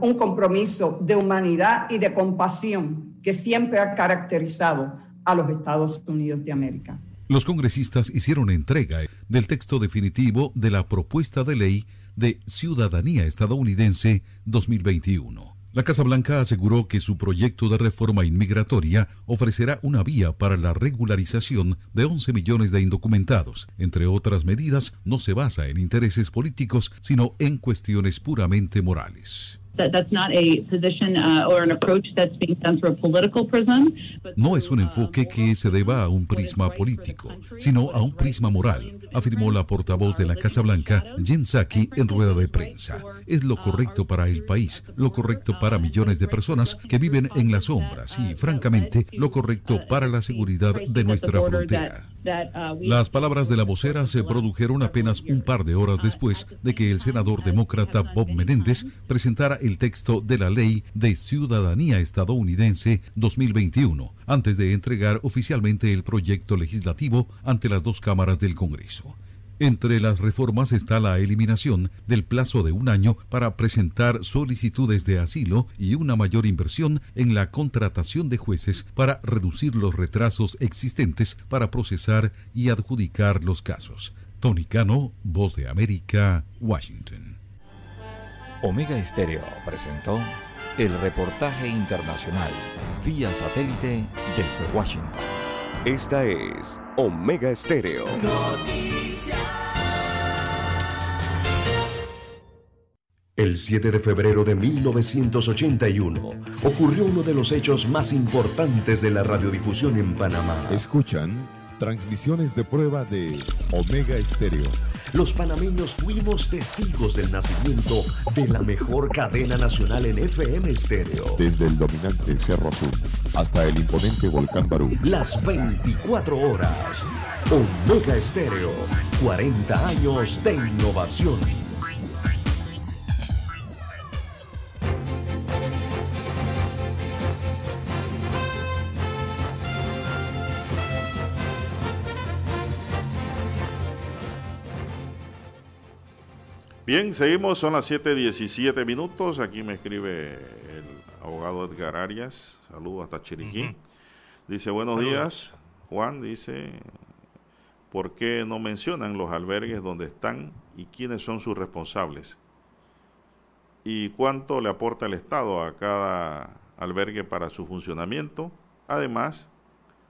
un compromiso de humanidad y de compasión que siempre ha caracterizado a los Estados Unidos de América. Los congresistas hicieron entrega del texto definitivo de la propuesta de ley de Ciudadanía Estadounidense 2021. La Casa Blanca aseguró que su proyecto de reforma inmigratoria ofrecerá una vía para la regularización de 11 millones de indocumentados. Entre otras medidas, no se basa en intereses políticos, sino en cuestiones puramente morales. No es un enfoque que se deba a un prisma político, sino a un prisma moral, afirmó la portavoz de la Casa Blanca, Jen Psaki, en rueda de prensa. Es lo correcto para el país, lo correcto para millones de personas que viven en las sombras y, francamente, lo correcto para la seguridad de nuestra frontera. Uh, Las palabras de la vocera se produjeron apenas un par de horas después de que el senador demócrata Bob Menéndez presentara el texto de la Ley de Ciudadanía Estadounidense 2021, antes de entregar oficialmente el proyecto legislativo ante las dos cámaras del Congreso. Entre las reformas está la eliminación del plazo de un año para presentar solicitudes de asilo y una mayor inversión en la contratación de jueces para reducir los retrasos existentes para procesar y adjudicar los casos. Tony Cano, Voz de América, Washington. Omega Estéreo presentó el reportaje internacional vía satélite desde Washington. Esta es Omega Estéreo. El 7 de febrero de 1981 ocurrió uno de los hechos más importantes de la radiodifusión en Panamá. Escuchan transmisiones de prueba de Omega Estéreo. Los panameños fuimos testigos del nacimiento de la mejor cadena nacional en FM Estéreo. Desde el dominante Cerro Azul hasta el imponente Volcán Barú. Las 24 horas. Omega Estéreo. 40 años de innovación. Bien, seguimos, son las 7.17 minutos. Aquí me escribe el abogado Edgar Arias, saludo hasta Chiriquí. Dice, buenos días, Juan, dice, ¿por qué no mencionan los albergues donde están y quiénes son sus responsables? ¿Y cuánto le aporta el Estado a cada albergue para su funcionamiento? Además,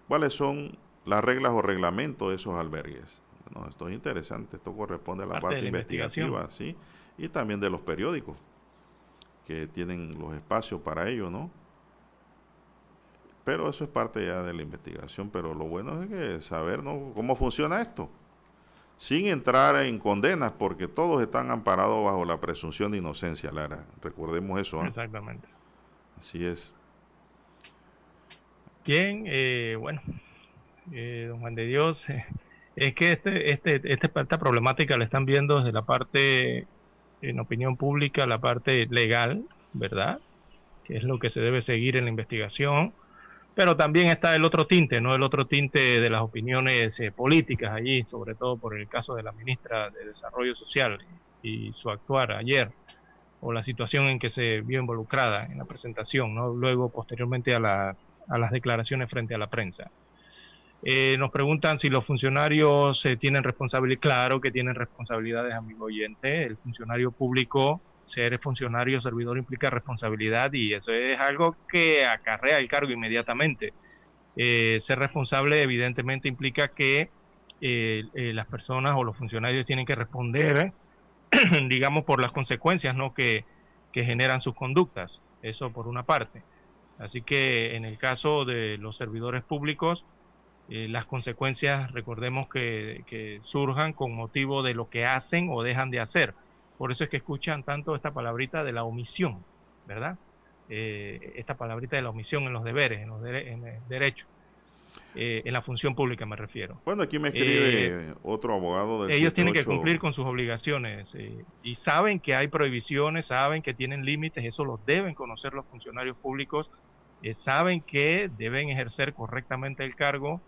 ¿cuáles son las reglas o reglamentos de esos albergues? Bueno, esto es interesante, esto corresponde a la parte, investigativa, ¿sí? Y también de los periódicos que tienen los espacios para ello, ¿no? Pero eso es parte ya de la investigación, pero lo bueno es que saber ¿no? cómo funciona esto, sin entrar en condenas, porque todos están amparados bajo la presunción de inocencia, Lara. Recordemos eso. ¿eh? Exactamente. Así es. Bien, eh, bueno, eh, don Juan de Dios, es que este, este, esta problemática la están viendo desde la parte, en opinión pública, la parte legal, ¿verdad? Que es lo que se debe seguir en la investigación pero también está el otro tinte, ¿no? El otro tinte de las opiniones eh, políticas allí, sobre todo por el caso de la ministra de Desarrollo Social y su actuar ayer, o la situación en que se vio involucrada en la presentación, ¿no? Luego, posteriormente, a, la, a las declaraciones frente a la prensa. Eh, nos preguntan si los funcionarios eh, tienen responsabilidad. Claro que tienen responsabilidades, amigo oyente. El funcionario público ser funcionario servidor implica responsabilidad y eso es algo que acarrea el cargo inmediatamente. Eh, ser responsable evidentemente implica que eh, eh, las personas o los funcionarios tienen que responder, digamos, por las consecuencias ¿no? que, generan sus conductas. Eso por una parte. Así que en el caso de los servidores públicos, las consecuencias, recordemos que, que surjan con motivo de lo que hacen o dejan de hacer por eso es que escuchan tanto esta palabrita de la omisión, ¿verdad? Eh, esta palabrita de la omisión en los deberes, en los derechos. Eh, en la función pública me refiero. Bueno, aquí me escribe eh, otro abogado del Ellos tienen que cumplir con sus obligaciones y saben que hay prohibiciones, saben que tienen límites, eso lo deben conocer los funcionarios públicos, saben que deben ejercer correctamente el cargo,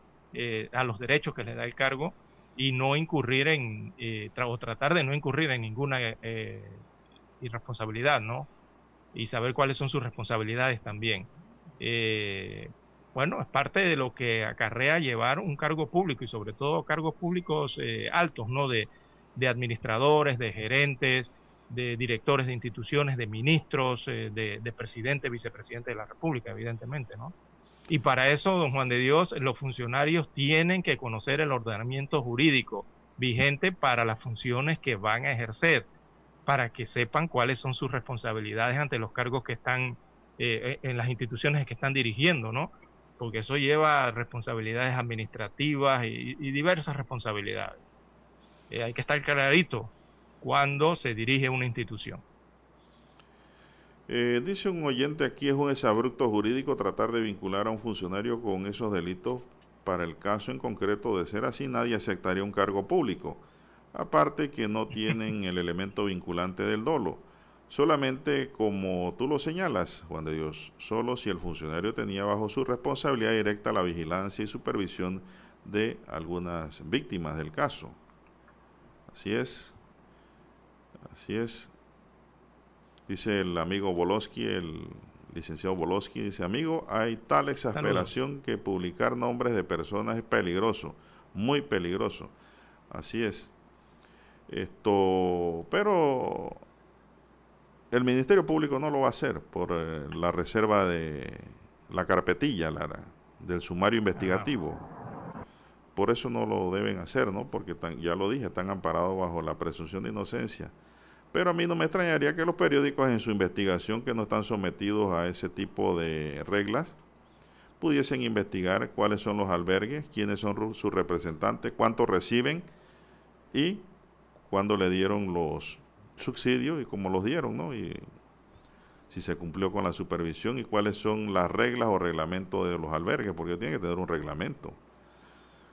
a los derechos que les da el cargo y no incurrir en, eh, o tratar de no incurrir en ninguna eh, irresponsabilidad, ¿no? Y saber cuáles son sus responsabilidades también. Eh, bueno, es parte de lo que acarrea llevar un cargo público y sobre todo cargos públicos altos, ¿no? De, de, administradores, de gerentes, de directores de instituciones, de ministros, de, de presidente, vicepresidente de la República, evidentemente, ¿no? Y para eso, don Juan de Dios, los funcionarios tienen que conocer el ordenamiento jurídico vigente para las funciones que van a ejercer, para que sepan cuáles son sus responsabilidades ante los cargos que están eh, en las instituciones que están dirigiendo, ¿no? Porque eso lleva responsabilidades administrativas y, diversas responsabilidades. Eh, hay que estar clarito cuando se dirige una institución. Eh, dice un oyente aquí, es un exabrupto jurídico tratar de vincular a un funcionario con esos delitos. Para el caso en concreto de ser así, nadie aceptaría un cargo público. Aparte que no tienen el elemento vinculante del dolo. Solamente como tú lo señalas, Juan de Dios, solo si el funcionario tenía bajo su responsabilidad directa la vigilancia y supervisión de algunas víctimas del caso. Así es. Así es. Dice el amigo Boloski, el licenciado Boloski, dice, amigo, hay tal exasperación que publicar nombres de personas es peligroso, muy peligroso. Así es. Esto, pero el Ministerio Público no lo va a hacer por eh, la reserva de la carpetilla, del sumario investigativo. Por eso no lo deben hacer, ¿no? Porque ya lo dije, están amparados bajo la presunción de inocencia. Pero a mí no me extrañaría que los periódicos en su investigación que no están sometidos a ese tipo de reglas pudiesen investigar cuáles son los albergues, quiénes son sus representantes, cuánto reciben y cuándo le dieron los subsidios y cómo los dieron, ¿no? Y si se cumplió con la supervisión y cuáles son las reglas o reglamentos de los albergues, porque tiene que tener un reglamento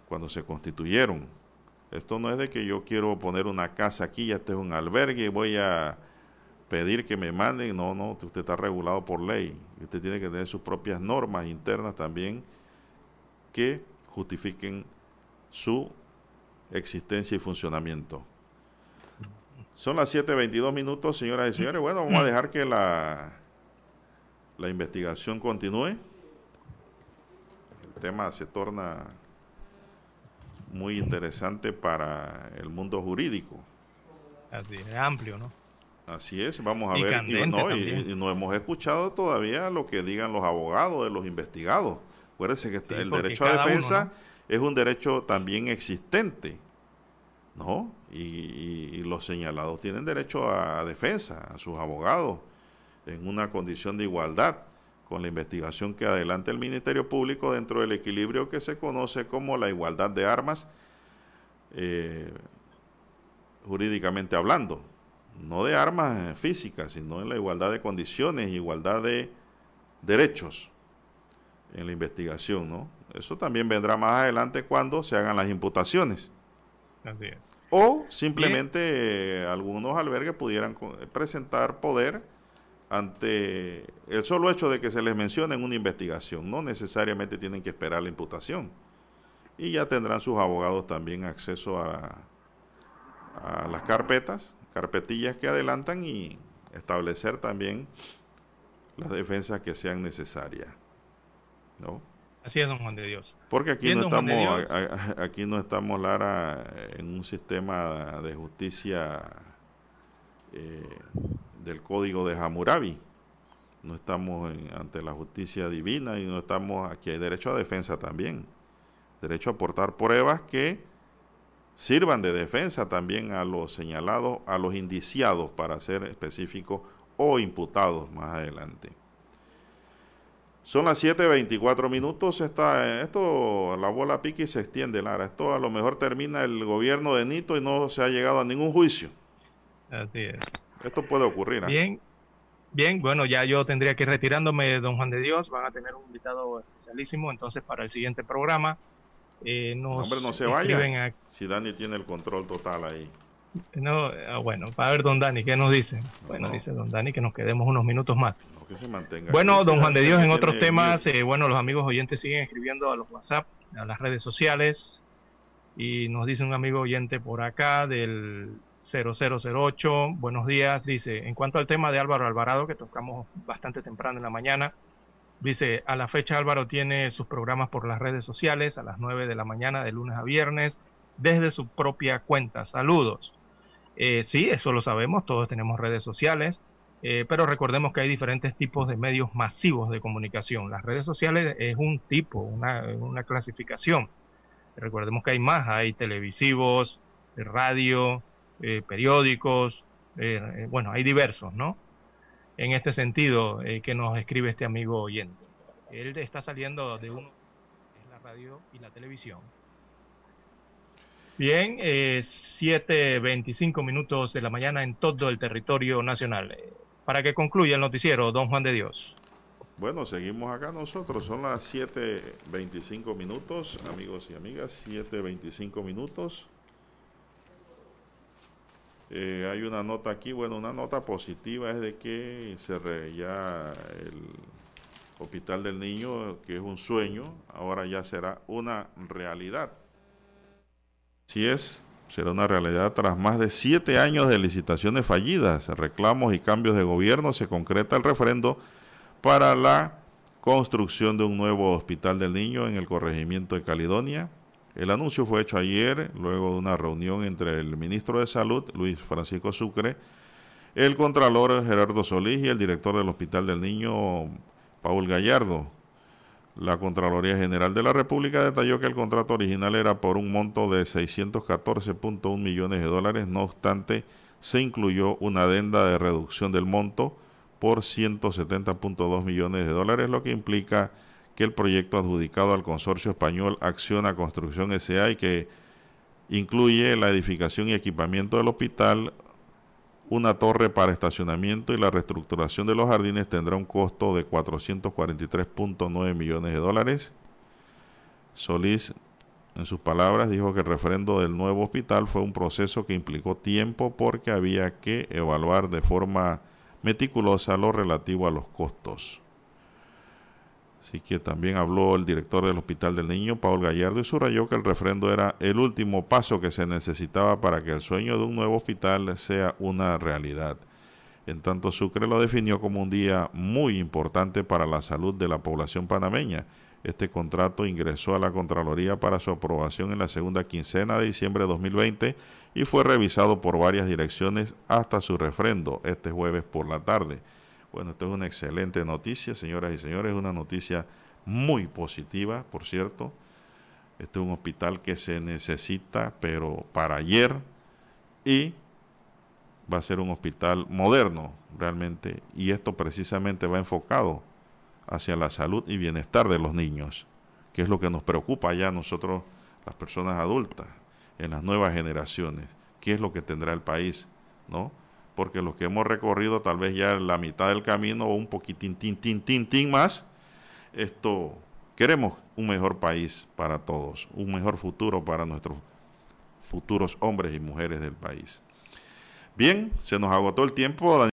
cuando se constituyeron. Esto no es de que yo quiero poner una casa aquí, ya este es un albergue y voy a pedir que me manden. No, no, usted está regulado por ley. Usted tiene que tener sus propias normas internas también que justifiquen su existencia y funcionamiento. Son las 7.22 minutos, señoras y señores. Bueno, vamos a dejar que la la investigación continúe. El tema se torna muy interesante para el mundo jurídico. Así es, amplio, ¿no? Así es, vamos a ver. Y no, y, no hemos escuchado todavía lo que digan los abogados de los investigados. Acuérdense que el derecho a defensa es un derecho también existente, ¿no? Y, los señalados tienen derecho a defensa, a sus abogados, en una condición de igualdad con la investigación que adelanta el Ministerio Público dentro del equilibrio que se conoce como la igualdad de armas, eh, jurídicamente hablando. No de armas físicas, sino en la igualdad de condiciones, igualdad de derechos en la investigación, ¿no? Eso también vendrá más adelante cuando se hagan las imputaciones. O simplemente algunos albergues pudieran presentar poder ante el solo hecho de que se les mencione en una investigación. No necesariamente tienen que esperar la imputación. Y ya tendrán sus abogados también acceso a, a las carpetas, carpetillas que adelantan y establecer también las defensas que sean necesarias. ¿No? Así es, don Juan de Dios. Porque aquí no estamos, aquí no estamos, Lara, en un sistema de justicia eh, del código de Hammurabi. No estamos ante la justicia divina y no estamos, aquí hay derecho a defensa también. Derecho a aportar pruebas que sirvan de defensa también a los señalados, a los indiciados, para ser específicos, o imputados más adelante. Son las 7.24 minutos. Está, esto, la bola pique y se extiende, Lara. Esto a lo mejor termina el gobierno de Nito y no se ha llegado a ningún juicio. Así es. Esto puede ocurrir. ¿ah? Bien, bien, bueno, ya yo tendría que ir retirándome, don Juan de Dios. Van a tener un invitado especialísimo entonces para el siguiente programa. Eh, hombre, no se vaya. Si Dani tiene el control total ahí. No, ah, bueno, para ver, don Dani, ¿qué nos dice? bueno, dice don Dani que nos quedemos unos minutos más. Bueno, don Juan de Dios, en otros temas, eh, bueno, los amigos oyentes siguen escribiendo a los WhatsApp, a las redes sociales, y nos dice un amigo oyente por acá del 0008, buenos días, dice, en cuanto al tema de Álvaro Alvarado, que tocamos bastante temprano en la mañana, dice, a la fecha Álvaro tiene sus programas por las redes sociales a las 9 de la mañana de lunes a viernes desde su propia cuenta. Saludos. Eh, sí, eso lo sabemos, todos tenemos redes sociales, eh, pero recordemos que hay diferentes tipos de medios masivos de comunicación. Las redes sociales es un tipo, una, una clasificación. Recordemos que hay más, hay televisivos, radio, eh, periódicos, eh, bueno, hay diversos, ¿no? En este sentido que nos escribe este amigo oyente. Él está saliendo de uno, es la radio y la televisión. Bien, 7.25 minutos de la mañana en todo el territorio nacional para que concluya el noticiero, don Juan de Dios. Bueno, seguimos acá nosotros. Son las 7.25 minutos, amigos y amigas, 7.25 minutos. Eh, hay una nota aquí, bueno, una nota positiva es de que se re, ya el Hospital del Niño, que es un sueño, ahora ya será una realidad. Si es será una realidad tras más de siete años de licitaciones fallidas, reclamos y cambios de gobierno. Se concreta el refrendo para la construcción de un nuevo hospital del niño en el corregimiento de Caledonia. El anuncio fue hecho ayer, luego de una reunión entre el ministro de Salud, Luis Francisco Sucre, el contralor Gerardo Solís y el director del Hospital del Niño, Paul Gallardo. La Contraloría General de la República detalló que el contrato original era por un monto de 614.1 millones de dólares, no obstante, se incluyó una adenda de reducción del monto por 170.2 millones de dólares, lo que implica que el proyecto adjudicado al consorcio español Acciona Construcción SA y que incluye la edificación y equipamiento del hospital una torre para estacionamiento y la reestructuración de los jardines tendrá un costo de 443.9 millones de dólares. Solís, en sus palabras, dijo que el referendo del nuevo hospital fue un proceso que implicó tiempo porque había que evaluar de forma meticulosa lo relativo a los costos. Así que también habló el director del Hospital del Niño, Paul Gallardo, y subrayó que el refrendo era el último paso que se necesitaba para que el sueño de un nuevo hospital sea una realidad. En tanto, Sucre lo definió como un día muy importante para la salud de la población panameña. Este contrato ingresó a la Contraloría para su aprobación en la segunda quincena de diciembre de 2020 y fue revisado por varias direcciones hasta su refrendo este jueves por la tarde. Bueno, esto es una excelente noticia, señoras y señores, una noticia muy positiva, por cierto. Este es un hospital que se necesita, pero para ayer, y va a ser un hospital moderno realmente, y esto precisamente va enfocado hacia la salud y bienestar de los niños, que es lo que nos preocupa ya nosotros, las personas adultas, en las nuevas generaciones, qué es lo que tendrá el país, ¿no? Porque los que hemos recorrido tal vez ya la mitad del camino o un poquitín, tin, tin, tin, tin más, esto, queremos un mejor país para todos, un mejor futuro para nuestros futuros hombres y mujeres del país. Bien, se nos agotó el tiempo.